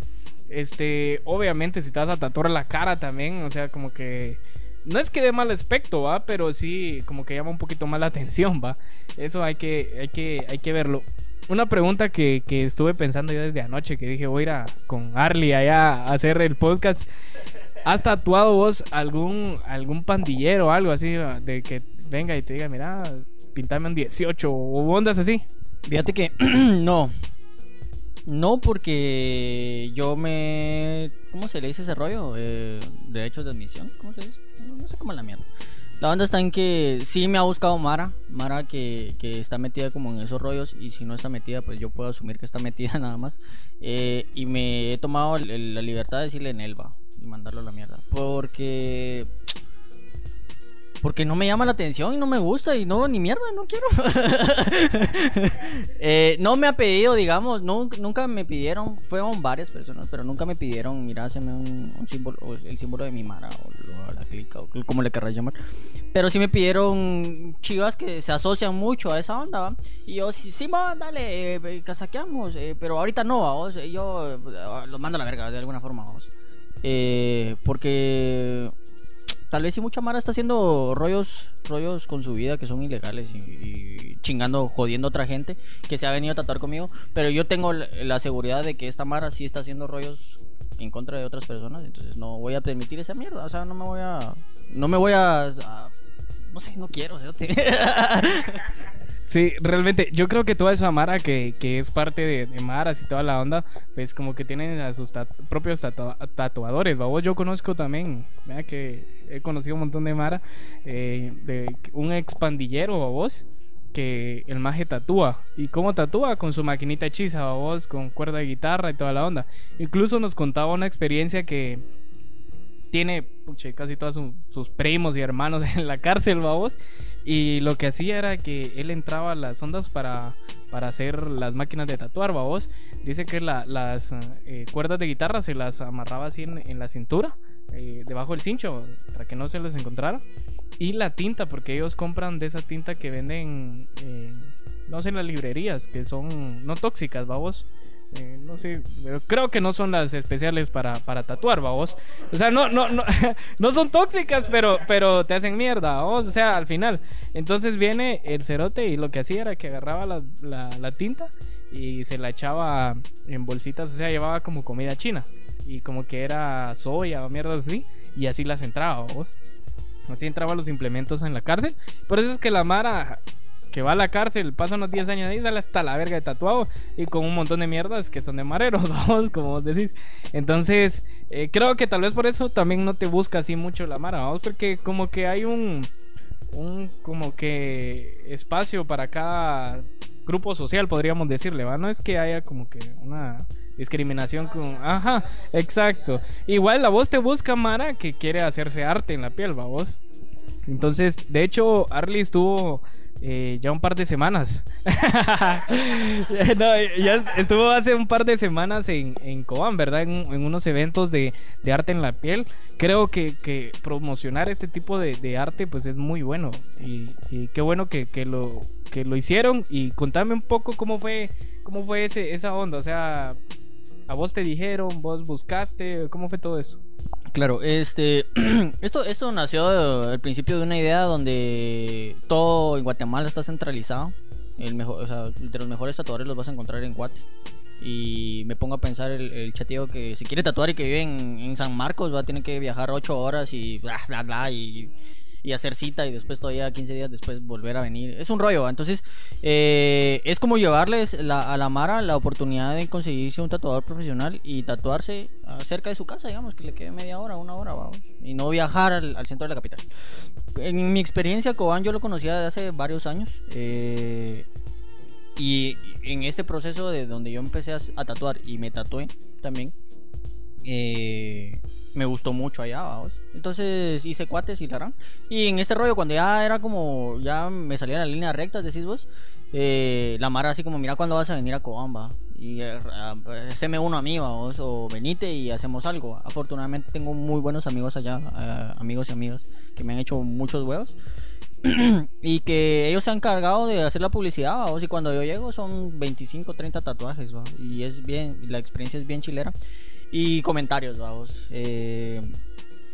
este, obviamente si te vas a tatuar la cara también, o sea, como que no es que dé mal aspecto, va, pero sí como que llama un poquito más la atención, va. Eso hay que hay que hay que verlo. Una pregunta que, que estuve pensando yo desde anoche, que dije voy a ir a- con Arlie allá a hacer el podcast. ¿Has tatuado vos algún algún pandillero o algo así de que venga y te diga, mira, pintame un 18 o ondas así? Fíjate que no. No porque yo me... ¿Cómo se le dice ese rollo? Eh, derechos de admisión. ¿Cómo se dice? No, sé cómo la mierda. La onda está en que sí me ha buscado Mara. Mara que, que está metida como en esos rollos. Y si no está metida, pues yo puedo asumir que está metida nada más. Eh, y me he tomado la libertad de decirle en Elba. Y mandarlo a la mierda. Porque... Porque no me llama la atención y no me gusta y no, ni mierda, no quiero. Eh, no me ha pedido, digamos, nunca, nunca me pidieron, fueron varias personas, pero nunca me pidieron, mira, hazme un, un símbolo, o el símbolo de mi mara, o lo- la clica, o como le querrás llamar. Pero sí me pidieron chivas que se asocian mucho a esa onda, ¿va? Y yo, sí, sí, va, dale, eh, casaqueamos, eh, pero ahorita no, vamos, eh, yo eh, lo mando a la verga de alguna forma, vamos. Eh, porque tal vez si mucha Mara está haciendo rollos rollos con su vida que son ilegales y, chingando, jodiendo a otra gente que se ha venido a tatuar conmigo, pero yo tengo la, seguridad de que esta Mara sí está haciendo rollos en contra de otras personas, entonces no voy a permitir esa mierda, o sea, no me voy a no me voy a- no sé, no quiero, cerote. Sí, realmente, yo creo que toda esa Mara que, que es parte de, Maras y toda la onda, pues como que tienen a sus tat- propios tatua- tatuadores, ¿va? Yo conozco también, vea que he conocido un montón de Mara, eh, de un expandillero, ¿va vos? Que el maje tatúa. ¿Y cómo tatúa? Con su maquinita hechiza, ¿va vos? Con cuerda de guitarra y toda la onda. Incluso nos contaba una experiencia que tiene puche, casi todos su- sus primos y hermanos en la cárcel, vamos. Y lo que hacía era que él entraba a las ondas para, para hacer las máquinas de tatuar, vamos. Dice que la- las eh, cuerdas de guitarra se las amarraba así en, en la cintura, eh, debajo del cincho, para que no se les encontrara. Y la tinta, porque ellos compran de esa tinta que venden, eh, no sé, en las librerías, que son no tóxicas, vamos. Eh, no sé, pero creo que no son las especiales para, para tatuar, vamos. O sea, no, no, no, no son tóxicas, pero, pero te hacen mierda, vamos. O sea, al final. Entonces viene el cerote y lo que hacía era que agarraba la, la, la tinta y se la echaba en bolsitas, o sea, llevaba como comida china. Y como que era soya o mierda así. Y así las entraba, vos. Así entraban los implementos en la cárcel. Por eso es que la Mara que va a la cárcel, pasa unos 10 años ahí, sale hasta la verga de tatuado y con un montón de mierdas que son de mareros, vamos, como vos decís. Entonces, eh, creo que tal vez por eso también no te busca así mucho la Mara, vamos, porque como que hay un, un como que espacio para cada grupo social, podríamos decirle, ¿va? No es que haya como que una discriminación con... Ajá, exacto. Igual la voz te busca Mara que quiere hacerse arte en la piel, ¿va vos? Entonces, de hecho, Arlie estuvo eh, ya un par de semanas. no, ya estuvo hace un par de semanas en, en Cobán, ¿verdad? En, en unos eventos de, de arte en la piel. Creo que, que promocionar este tipo de, de arte pues es muy bueno. Y, y qué bueno que, que lo, que lo hicieron. Y contame un poco cómo fue, cómo fue ese, esa onda. O sea, a vos te dijeron, vos buscaste, ¿cómo fue todo eso? Claro, este, esto, esto nació al principio de una idea donde todo en Guatemala está centralizado. El mejor, o sea, de los mejores tatuadores los vas a encontrar en Guate. Y me pongo a pensar el, el chatillo que se quiere tatuar y que vive en, en San Marcos, va a tener que viajar 8 horas y bla, bla, bla. Y, y hacer cita y después todavía 15 días después volver a venir. Es un rollo, entonces eh, es como llevarles la- a la Mara la oportunidad de conseguirse un tatuador profesional y tatuarse cerca de su casa, digamos, que le quede media hora, una hora, ¿va? y no viajar al, al centro de la capital. En mi experiencia, Cobán yo lo conocía de hace varios años. eh, y en este proceso de donde yo empecé a, a tatuar y me tatué también, eh, me gustó mucho allá, vamos. Entonces hice cuates y la gran. Y en este rollo, cuando ya era como, ya me salía la línea recta, decís vos, eh, la Mara así como, mira cuándo vas a venir a Cobán, va. Y eh, ah, haceme uno a mí, va, vos, o venite y hacemos algo. Afortunadamente tengo muy buenos amigos allá, eh, amigos y amigas, que me han hecho muchos huevos. y que ellos se han encargado de hacer la publicidad, vamos, y cuando yo llego son 25, 30 tatuajes, va, y es bien, la experiencia es bien chilera. Y comentarios, vamos. Eh,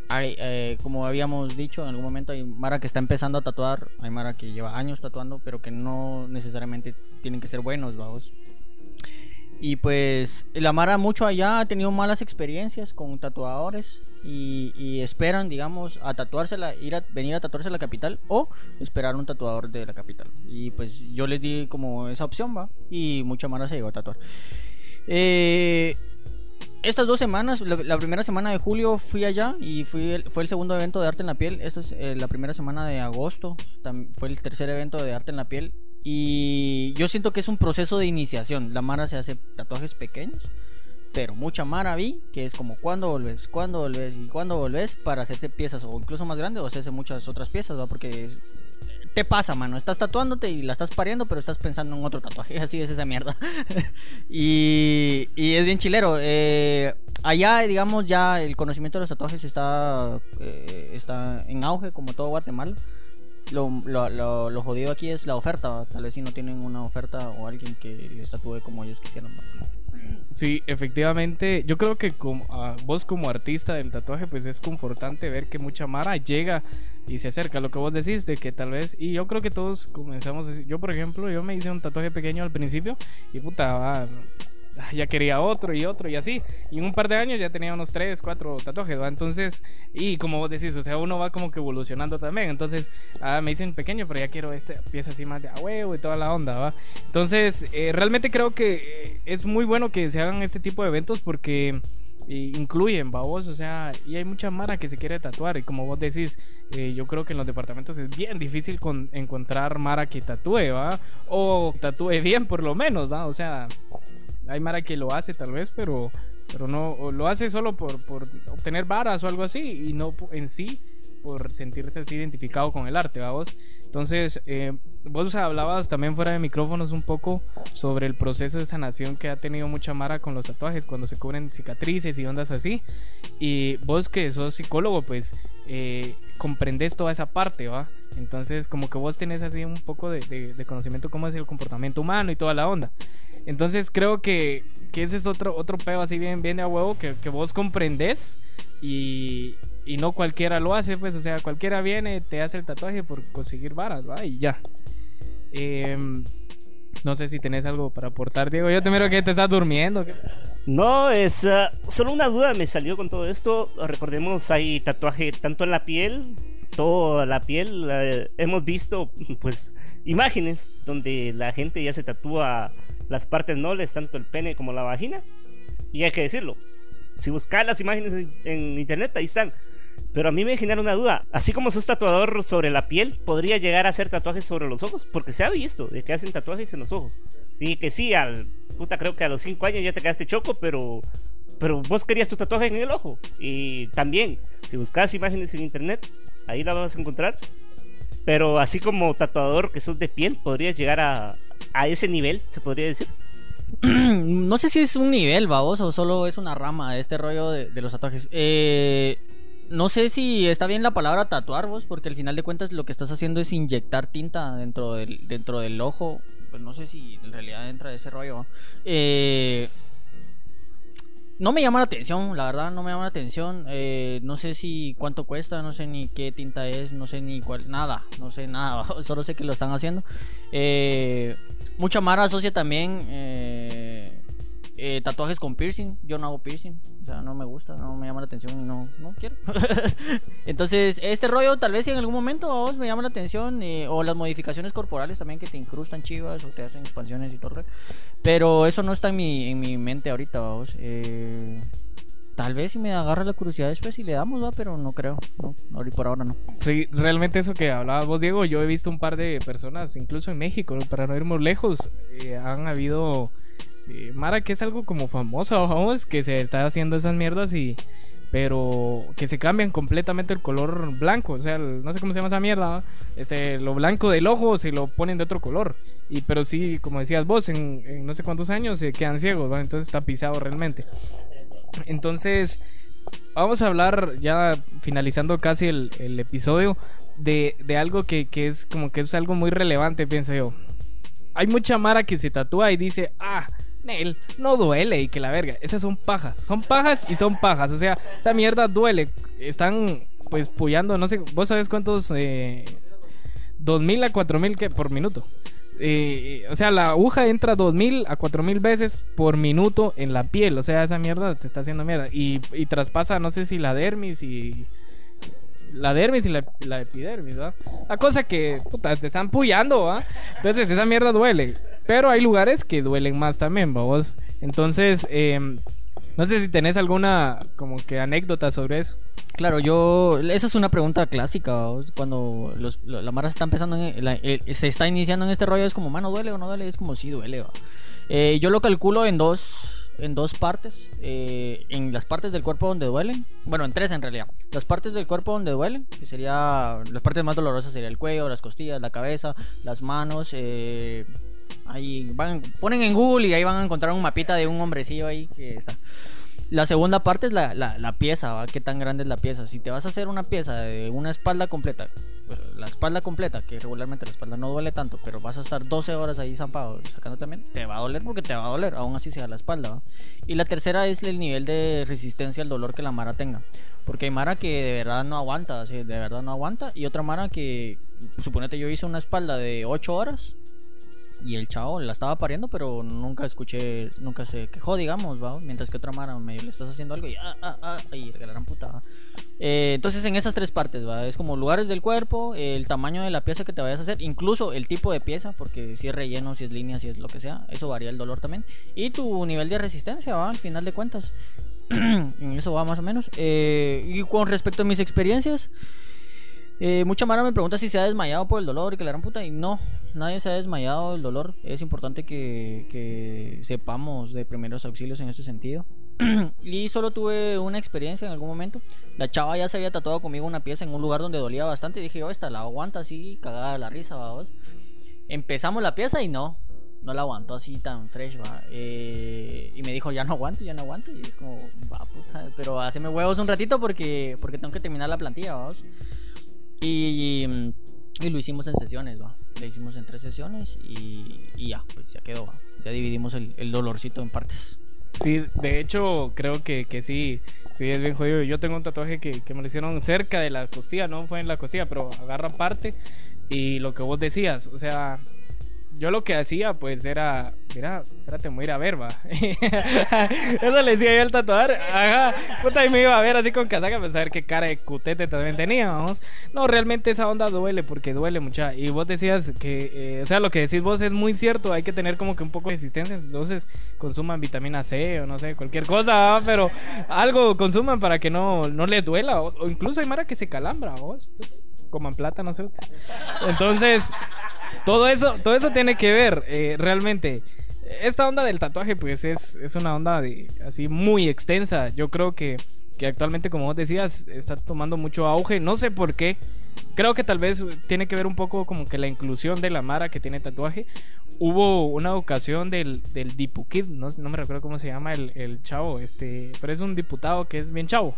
hay, eh, como habíamos dicho en algún momento, hay Mara que está empezando a tatuar, hay Mara que lleva años tatuando, pero que no necesariamente tienen que ser buenos, vamos. Y pues la Mara mucho allá ha tenido malas experiencias con tatuadores y, esperan, digamos, a tatuársela, ir a venir a tatuarse a la capital o esperar un tatuador de la capital. Y pues yo les di como esa opción, va, y mucha Mara se llegó a tatuar. Eh, estas dos semanas, la, la primera semana de julio fui allá y fui el- fue el segundo evento de arte en la piel. Esta es eh, la primera semana de agosto, fue el tercer evento de arte en la piel. Y yo siento que es un proceso de iniciación. La Mara se hace tatuajes pequeños, pero mucha Mara vi que es como cuando volves, cuando volves y cuando volves para hacerse piezas o incluso más grandes o hacerse muchas otras piezas, ¿va? Porque es- te pasa, mano. Estás tatuándote y la estás pareando, pero estás pensando en otro tatuaje. Así es esa mierda. y, y es bien chilero. Eh, allá, digamos, ya el conocimiento de los tatuajes está, eh, está en auge, como todo Guatemala. Lo, lo, lo, lo jodido aquí es la oferta. Tal vez si no tienen una oferta o alguien que les tatúe como ellos quisieran. Sí, efectivamente, yo creo que como, ah, vos como artista del tatuaje, pues es confortante ver que mucha Mara llega y se acerca lo que vos decís, de que tal vez, y yo creo que todos comenzamos, yo por ejemplo, yo me hice un tatuaje pequeño al principio y puta, ya quería otro y otro y así, y en un par de años ya tenía unos 3, 4 tatuajes, ¿va? Entonces, y como vos decís, o sea, uno va como que evolucionando también, entonces, ah, me hice un pequeño, pero ya quiero esta pieza así más de a huevo y toda la onda, ¿va? Entonces, eh, realmente creo que eh, es muy bueno que se hagan este tipo de eventos porque eh, incluyen, babos, o sea, y hay mucha mara que se quiere tatuar y como vos decís, eh, yo creo que en los departamentos es bien difícil con, encontrar mara que tatúe, ¿va? O tatúe bien por lo menos, ¿va? O sea, hay mara que lo hace tal vez, pero pero no lo hace solo por, por obtener varas o algo así y no en sí por sentirse así identificado con el arte, vamos. Entonces, eh, vos hablabas también fuera de micrófonos un poco sobre el proceso de sanación que ha tenido mucha Mara con los tatuajes, cuando se cubren cicatrices y ondas así. Y vos que sos psicólogo, pues eh, comprendes toda esa parte, ¿va? Entonces, como que vos tenés así un poco de, de- de conocimiento cómo es el comportamiento humano y toda la onda. Entonces, creo que, que ese es otro, otro pedo así bien, bien de a huevo que, que vos comprendés y, y no cualquiera lo hace, pues, o sea, cualquiera viene, te hace el tatuaje por conseguir varas, ¿va? Y ya. Em, no sé si tenés algo para aportar, Diego. Yo te miro que te estás durmiendo. No, es ah, solo una duda me salió con todo esto. Recordemos, hay tatuaje tanto en la piel, toda la piel. eh, hemos visto, pues, imágenes donde la gente ya se tatúa las partes nobles, tanto el pene como la vagina. Y hay que decirlo, si buscas las imágenes en, en internet, ahí están. Pero a mí me genera una duda. Así como sos tatuador sobre la piel, podría llegar a hacer tatuajes sobre los ojos. Porque se ha visto de que hacen tatuajes en los ojos. Y que sí, al puta, creo que a los 5 años ya te quedaste choco, pero. Pero vos querías tu tatuaje en el ojo. Y también, si buscas imágenes en internet, ahí la vas a encontrar. Pero así como tatuador que sos de piel, podrías llegar a, a ese nivel, se podría decir. no sé si es un nivel, vamos, o solo es una rama de este rollo de, los tatuajes. Eh, no sé si está bien la palabra tatuar, vos, porque al final de cuentas lo que estás haciendo es inyectar tinta dentro del, dentro del ojo. Pues no sé si en realidad entra ese rollo. Eh, no me llama la atención, la verdad, no me llama la atención. Eh, no sé si cuánto cuesta, no sé ni qué tinta es, no sé ni cuál, nada, no sé nada, solo sé que lo están haciendo. Eh, mucha Mara asocia también eh, Eh, tatuajes con piercing. Yo no hago piercing. O sea, no me gusta, no me llama la atención y no, no quiero. Entonces, este rollo tal vez si en algún momento a vos me llama la atención. eh, o las modificaciones corporales también que te incrustan chivas o te hacen expansiones y todo. Pero eso no está en mi, en mi mente ahorita, vamos. Eh, tal vez si me agarra la curiosidad después y le damos, va, pero no creo. No, por ahora no. Sí, realmente eso que hablabas vos, Diego, yo he visto un par de personas, incluso en México, para no ir muy lejos, eh, han habido eh, Mara que es algo como famosa, vamos, que se está haciendo esas mierdas y pero que se cambian completamente el color blanco, o sea, no sé cómo se llama esa mierda, ¿va? este, lo blanco del ojo se lo ponen de otro color, y pero sí, como decías vos, en, no sé cuántos años se quedan ciegos, ¿va? entonces está pisado realmente. Entonces, vamos a hablar ya finalizando casi el, episodio de, de algo que, que es como que es algo muy relevante, pienso yo. Hay mucha mara que se tatúa y dice, ah, No duele y que la verga. Esas son pajas, son pajas y son pajas. O sea, esa mierda duele. Están pues puyando, no sé, vos sabes cuántos, eh, 2000 a 4000 que por minuto. Eh, o sea, la aguja entra 2000 a 4000 veces por minuto en la piel. O sea, esa mierda te está haciendo mierda. Y, y traspasa, no sé si la dermis y. La dermis y la, epidermis, ¿verdad? La cosa que, puta, te están puyando, ¿va? Entonces, esa mierda duele. Pero hay lugares que duelen más también, vos. Entonces, eh, no sé si tenés alguna, como que anécdota sobre eso. Claro, yo. Esa es una pregunta clásica. ¿vos? Cuando los, lo- la Mara se está empezando. en- la- eh, se está iniciando en este rollo. Es como, mano, ¿duele o no duele? Es como, sí, duele. Eh, yo lo calculo en dos. En dos partes. eh, en las partes del cuerpo donde duelen. Bueno, en tres en realidad. Las partes del cuerpo donde duelen. Que sería. Las partes más dolorosas sería el cuello, las costillas, la cabeza, las manos. eh, ahí van. Ponen en Google y ahí van a encontrar un mapita de un hombrecillo ahí que está. La segunda parte es la, la, la pieza, ¿va? ¿Qué tan grande es la pieza? Si te vas a hacer una pieza de una espalda completa, pues, la espalda completa, que regularmente la espalda no duele tanto, pero vas a estar 12 horas ahí zampado sacando también, te va a doler porque te va a doler, aún así sea la espalda. Y la tercera es el nivel de resistencia al dolor que la Mara tenga. Porque hay Mara que de verdad no aguanta, de verdad no aguanta, y otra Mara que, suponete yo hice una espalda de 8 horas, y el chavo la estaba pariendo, pero nunca escuché, nunca se quejó, digamos, ¿va? Mientras que otra mara medio le estás haciendo algo y ah, ah, ah, y la gran puta. Eh, entonces en esas tres partes, ¿va? Es como lugares del cuerpo, el tamaño de la pieza que te vayas a hacer, incluso el tipo de pieza, porque si es relleno, si es línea, si es lo que sea, eso varía el dolor también. Y tu nivel de resistencia, ¿va? Al final de cuentas. en eso va más o menos. Eh, y con respecto a mis experiencias, eh, mucha Mara me pregunta si se ha desmayado por el dolor y que la gran puta. Y no, nadie se ha desmayado del dolor. Es importante que, sepamos de primeros auxilios en ese sentido. y solo tuve una experiencia en algún momento. La chava ya se había tatuado conmigo una pieza en un lugar donde dolía bastante. Y dije, yo, esta la aguanta así, cagada la risa, vamos. Empezamos la pieza y no. No la aguantó así tan fresh, va. Eh, y me dijo, ya no aguanto, ya no aguanto. Y es como, va, puta. Pero haceme huevos un ratito porque, porque tengo que terminar la plantilla, vamos. Y, y lo hicimos en sesiones, va. Lo hicimos en tres sesiones y, ya, pues ya quedó. Ya dividimos el, el dolorcito en partes. Sí, de hecho, creo que, que sí, sí es bien jodido. Yo tengo un tatuaje que, que me lo hicieron cerca de la costilla, no fue en la costilla, pero agarra parte. Y lo que vos decías, o sea, yo lo que hacía, pues era, mira, espérate, me voy a ir a ver, va. Eso le decía yo al tatuador, ajá, puta, y me iba a ver así con casaca, pues a ver qué cara de cutete también tenía, vamos. No, realmente esa onda duele, porque duele mucha. Y vos decías que, eh, o sea, lo que decís vos es muy cierto, hay que tener como que un poco de resistencia, entonces consuman vitamina C o no sé, cualquier cosa, ¿va? pero algo consuman para que no, no les duela, o, incluso hay mara que se calambra, vos. Coman plata, no sé. Entonces, todo eso, todo eso tiene que ver, eh, realmente. Esta onda del tatuaje, pues es, es una onda de, así muy extensa. Yo creo que, que actualmente, como vos decías, está tomando mucho auge. No sé por qué. Creo que tal vez tiene que ver un poco como que la inclusión de la Mara que tiene tatuaje. Hubo una ocasión del, del Dipukid, no, no me recuerdo cómo se llama el, el chavo, este, pero es un diputado que es bien chavo.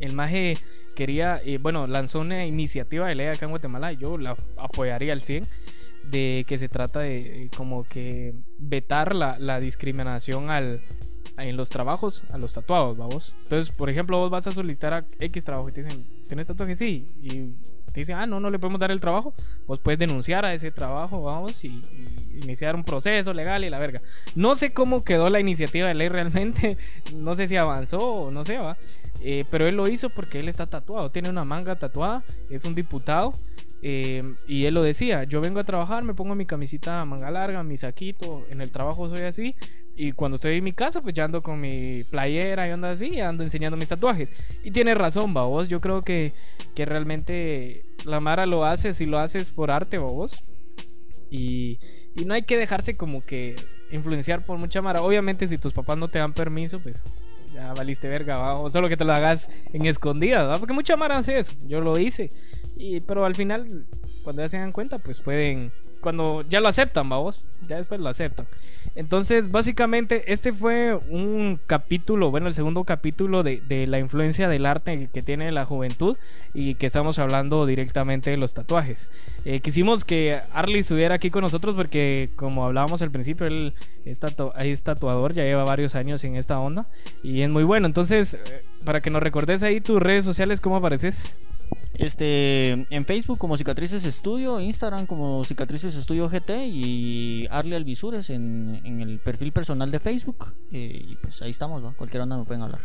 El maje quería, eh, bueno, lanzó una iniciativa de ley acá en Guatemala, yo la apoyaría al 100, de que se trata de eh, como que vetar la, la discriminación al, en los trabajos a los tatuados, vamos. Entonces, por ejemplo, vos vas a solicitar a X trabajo y te dicen, ¿tienes tatuaje? Sí. Y te dicen, ah, no, no le podemos dar el trabajo, pues puedes denunciar a ese trabajo, vamos, y, y iniciar un proceso legal y la verga. No sé cómo quedó la iniciativa de ley realmente, no sé si avanzó o no sé, va. Eh, pero él lo hizo porque él está tatuado, tiene una manga tatuada, es un diputado. Eh, y él lo decía, yo vengo a trabajar, me pongo mi camisita manga larga, mi saquito, en el trabajo soy así, y cuando estoy en mi casa, pues ya ando con mi playera y ando así, y ando enseñando mis tatuajes. Y tiene razón, vos, yo creo que, que realmente la Mara lo hace, si lo haces por arte, vos. Y, y no hay que dejarse como que influenciar por mucha Mara. Obviamente, si tus papás no te dan permiso, pues ya valiste verga, ¿va? solo que te lo hagas en escondidas, ¿va? porque mucha Mara hace eso, yo lo hice, y, pero al final, cuando ya se dan cuenta, pues pueden, cuando ya lo aceptan, vamos, ya después lo aceptan. Entonces, básicamente, este fue un capítulo, bueno, el segundo capítulo de, la influencia del arte que tiene la juventud y que estamos hablando directamente de los tatuajes. Eh, quisimos que Arlie estuviera aquí con nosotros porque, como hablábamos al principio, él es, es tatuador, ya lleva varios años en esta onda y es muy bueno. Entonces, eh, para que nos recordes ahí tus redes sociales, ¿cómo apareces? Este, en Facebook como Cicatrices Estudio, Instagram como Cicatrices Estudio GT y Arle Alvisures en, en el perfil personal de Facebook. Eh, y pues ahí estamos, ¿va? Cualquier onda me pueden hablar.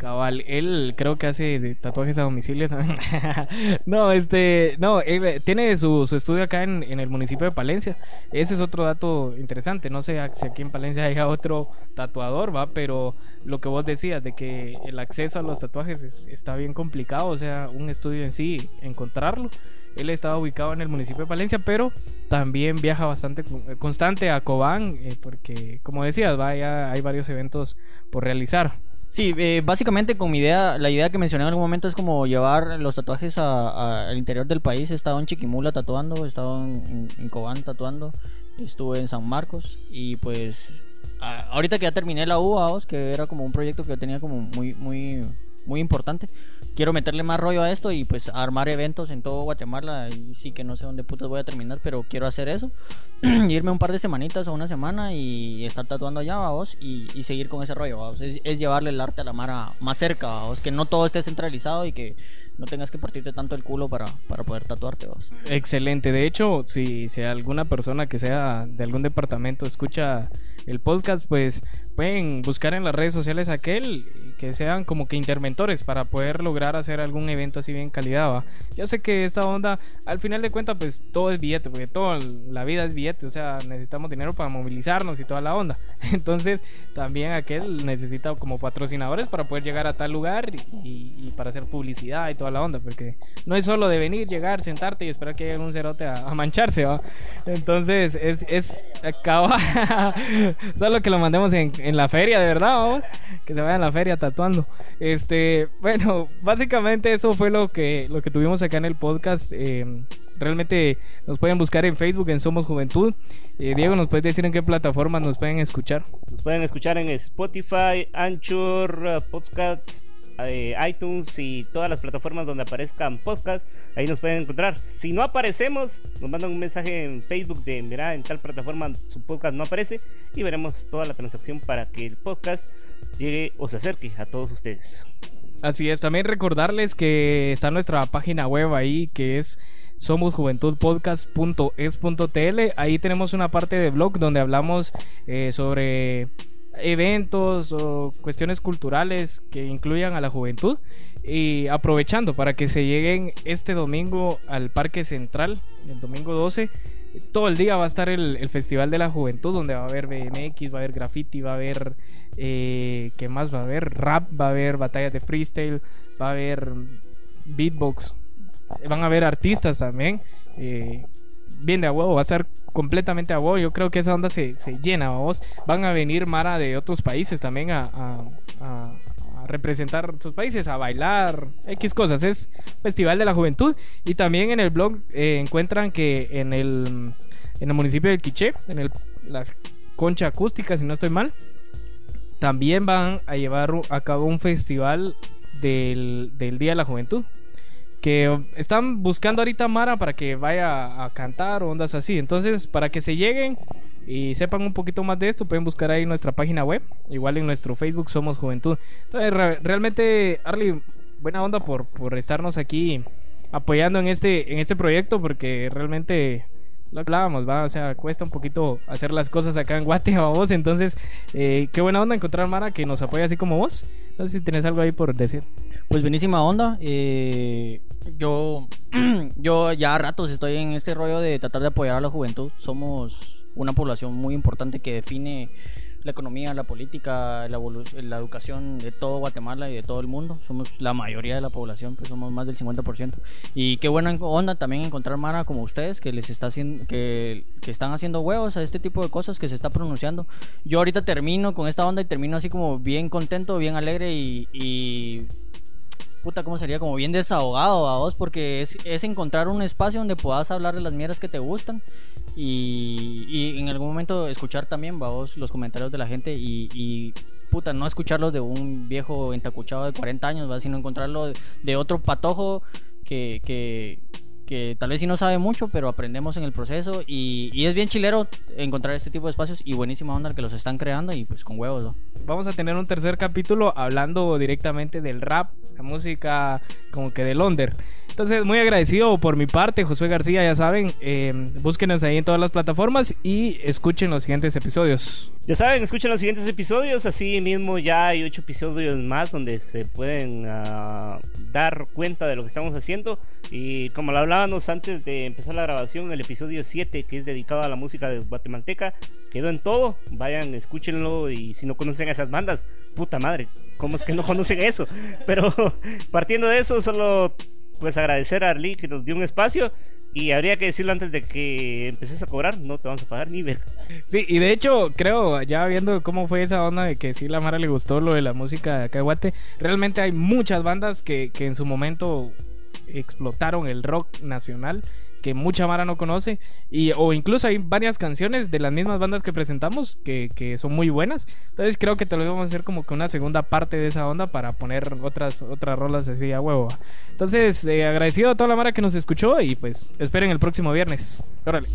Cabal, él creo que hace tatuajes a domicilio. no, este, no, él eh, tiene su, su estudio acá en, en el municipio de Palencia. Ese es otro dato interesante. No sé si aquí en Palencia haya otro tatuador, va, pero lo que vos decías de que el acceso a los tatuajes es- está bien complicado, o sea, un estudio en sí, encontrarlo. Él estaba ubicado en el municipio de Palencia, pero también viaja bastante con- constante a Cobán, eh, porque, como decías, va, ya hay varios eventos por realizar. Sí, eh, básicamente con mi idea, la idea que mencioné en algún momento es como llevar los tatuajes a- al interior del país. He estado en Chiquimula tatuando, he estado en, en- Cobán tatuando, estuve en San Marcos y pues ahorita que ya terminé la U, vamos, que era como un proyecto que tenía como muy, muy, muy importante. Quiero meterle más rollo a esto y pues armar eventos en todo Guatemala. Y sí que no sé dónde putas voy a terminar, pero quiero hacer eso. irme un par de semanitas o una semana y estar tatuando allá, vamos, y, y seguir con ese rollo, vamos. Es, es llevarle el arte a la mara más cerca, vamos, que no todo esté centralizado y que no tengas que partirte tanto el culo para, para poder tatuarte, vamos. Excelente. De hecho, si, si alguna persona que sea de algún departamento escucha el podcast, pues pueden buscar en las redes sociales aquel que sean como que interventores para poder lograr hacer algún evento así bien calidad. ¿va? Yo sé que esta onda, al final de cuentas, pues todo es billete, porque toda la vida es billete, o sea, necesitamos dinero para movilizarnos y toda la onda. Entonces, también aquel necesita como patrocinadores para poder llegar a tal lugar y, y para hacer publicidad y toda la onda, porque no es solo de venir, llegar, sentarte y esperar que llegue un cerote a, a mancharse, ¿va? Entonces, es, es acaba solo que lo mandemos en, en la feria, de verdad, vamos, que se vaya a la feria tatuando. Este, bueno, básicamente eso fue lo que, lo que tuvimos acá en el podcast. eh, realmente nos pueden buscar en Facebook, en Somos Juventud. Eh, Diego, ¿nos puedes decir en qué plataformas nos pueden escuchar? Nos pueden escuchar en Spotify, Anchor, eh, Podcasts, eh, iTunes y todas las plataformas donde aparezcan podcasts. Ahí nos pueden encontrar. Si no aparecemos, nos mandan un mensaje en Facebook de mira, en tal plataforma su podcast no aparece y veremos toda la transacción para que el podcast llegue o se acerque a todos ustedes. Así es, también recordarles que está nuestra página web ahí que es somosjuventudpodcast.es.tl. Ahí tenemos una parte de blog donde hablamos eh, sobre eventos o cuestiones culturales que incluyan a la juventud. Y aprovechando para que se lleguen este domingo al Parque Central, el domingo 12. Todo el día va a estar el, Festival de la Juventud, donde va a haber BMX, va a haber graffiti, va a haber. Eh, ¿Qué más va a haber? Rap, va a haber batallas de freestyle, va a haber beatbox, van a haber artistas también. eh, bien a huevo, va a estar completamente a huevo. Yo creo que esa onda se, se llena, vamos. Van a venir Mara de otros países también a, a- a- representar sus países, a bailar, X cosas. Es Festival de la Juventud. Y también en el blog eh, encuentran que en el, en el municipio de Quiché, en el, la concha acústica, si no estoy mal, también van a llevar a cabo un festival del, del Día de la Juventud que están buscando ahorita Mara para que vaya a cantar o ondas así. Entonces, para que se lleguen y sepan un poquito más de esto, pueden buscar ahí nuestra página web. Igual en nuestro Facebook somos Juventud. Entonces, re- realmente, Arly, buena onda por, por estarnos aquí apoyando en este, en este proyecto porque realmente lo hablábamos, va, o sea, cuesta un poquito hacer las cosas acá en Guate a vos, entonces, eh, qué buena onda encontrar Mara que nos apoya así como vos. No sé si tenés algo ahí por decir. Pues buenísima onda. eh, yo, yo ya a ratos estoy en este rollo de tratar de apoyar a la juventud. Somos una población muy importante que define la economía, la política, la, la educación de todo Guatemala y de todo el mundo. Somos la mayoría de la población, pues somos más del 50%. Y qué buena onda también encontrar Mara como ustedes que les está haciendo, que, que están haciendo huevos a este tipo de cosas que se está pronunciando. Yo ahorita termino con esta onda y termino así como bien contento, bien alegre y, y puta, ¿cómo sería? Como bien desahogado a vos, porque es, es encontrar un espacio donde puedas hablar de las mierdas que te gustan y, y en algún momento escuchar también, va vos, los comentarios de la gente y, y, puta, no escucharlos de un viejo entacuchado de 40 años, va, sino encontrarlo de, otro patojo que, que, que tal vez sí no sabe mucho, pero aprendemos en el proceso y, es bien chilero encontrar este tipo de espacios y buenísima onda que los están creando y pues con huevos. Vamos a tener un tercer capítulo hablando directamente del rap, la música como que del under. Entonces, muy agradecido por mi parte, Josué García, ya saben, eh, búsquenos ahí en todas las plataformas y escuchen los siguientes episodios. Ya saben, escuchen los siguientes episodios. Así mismo ya hay ocho episodios más donde se pueden ah, dar cuenta de lo que estamos haciendo. Y como lo hablábamos antes de empezar la grabación, el episodio 7, que es dedicado a la música de guatemalteca, quedó en todo. Vayan, escúchenlo. Y si no conocen a esas bandas, puta madre, ¿cómo es que no conocen eso? Pero partiendo de eso, solo pues agradecer a Arly que nos dio un espacio. Y habría que decirlo antes de que empeces a cobrar, no te vamos a pagar ni ver. Sí, y de hecho, creo, ya viendo cómo fue esa onda de que sí la Mara le gustó lo de la música de acá de Guate, realmente hay muchas bandas que, que en su momento explotaron el rock nacional que mucha Mara no conoce y o incluso hay varias canciones de las mismas bandas que presentamos que, que son muy buenas. Entonces creo que te lo vamos a hacer como que una segunda parte de esa onda para poner otras otras rolas así a huevo. Entonces eh, agradecido a toda la Mara que nos escuchó y pues esperen el próximo viernes. Órale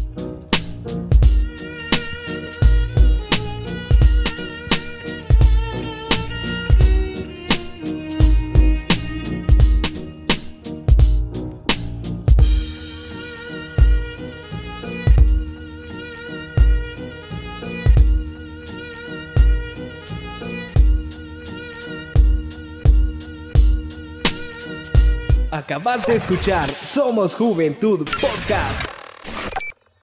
Acabas de escuchar Somos Juventud Podcast.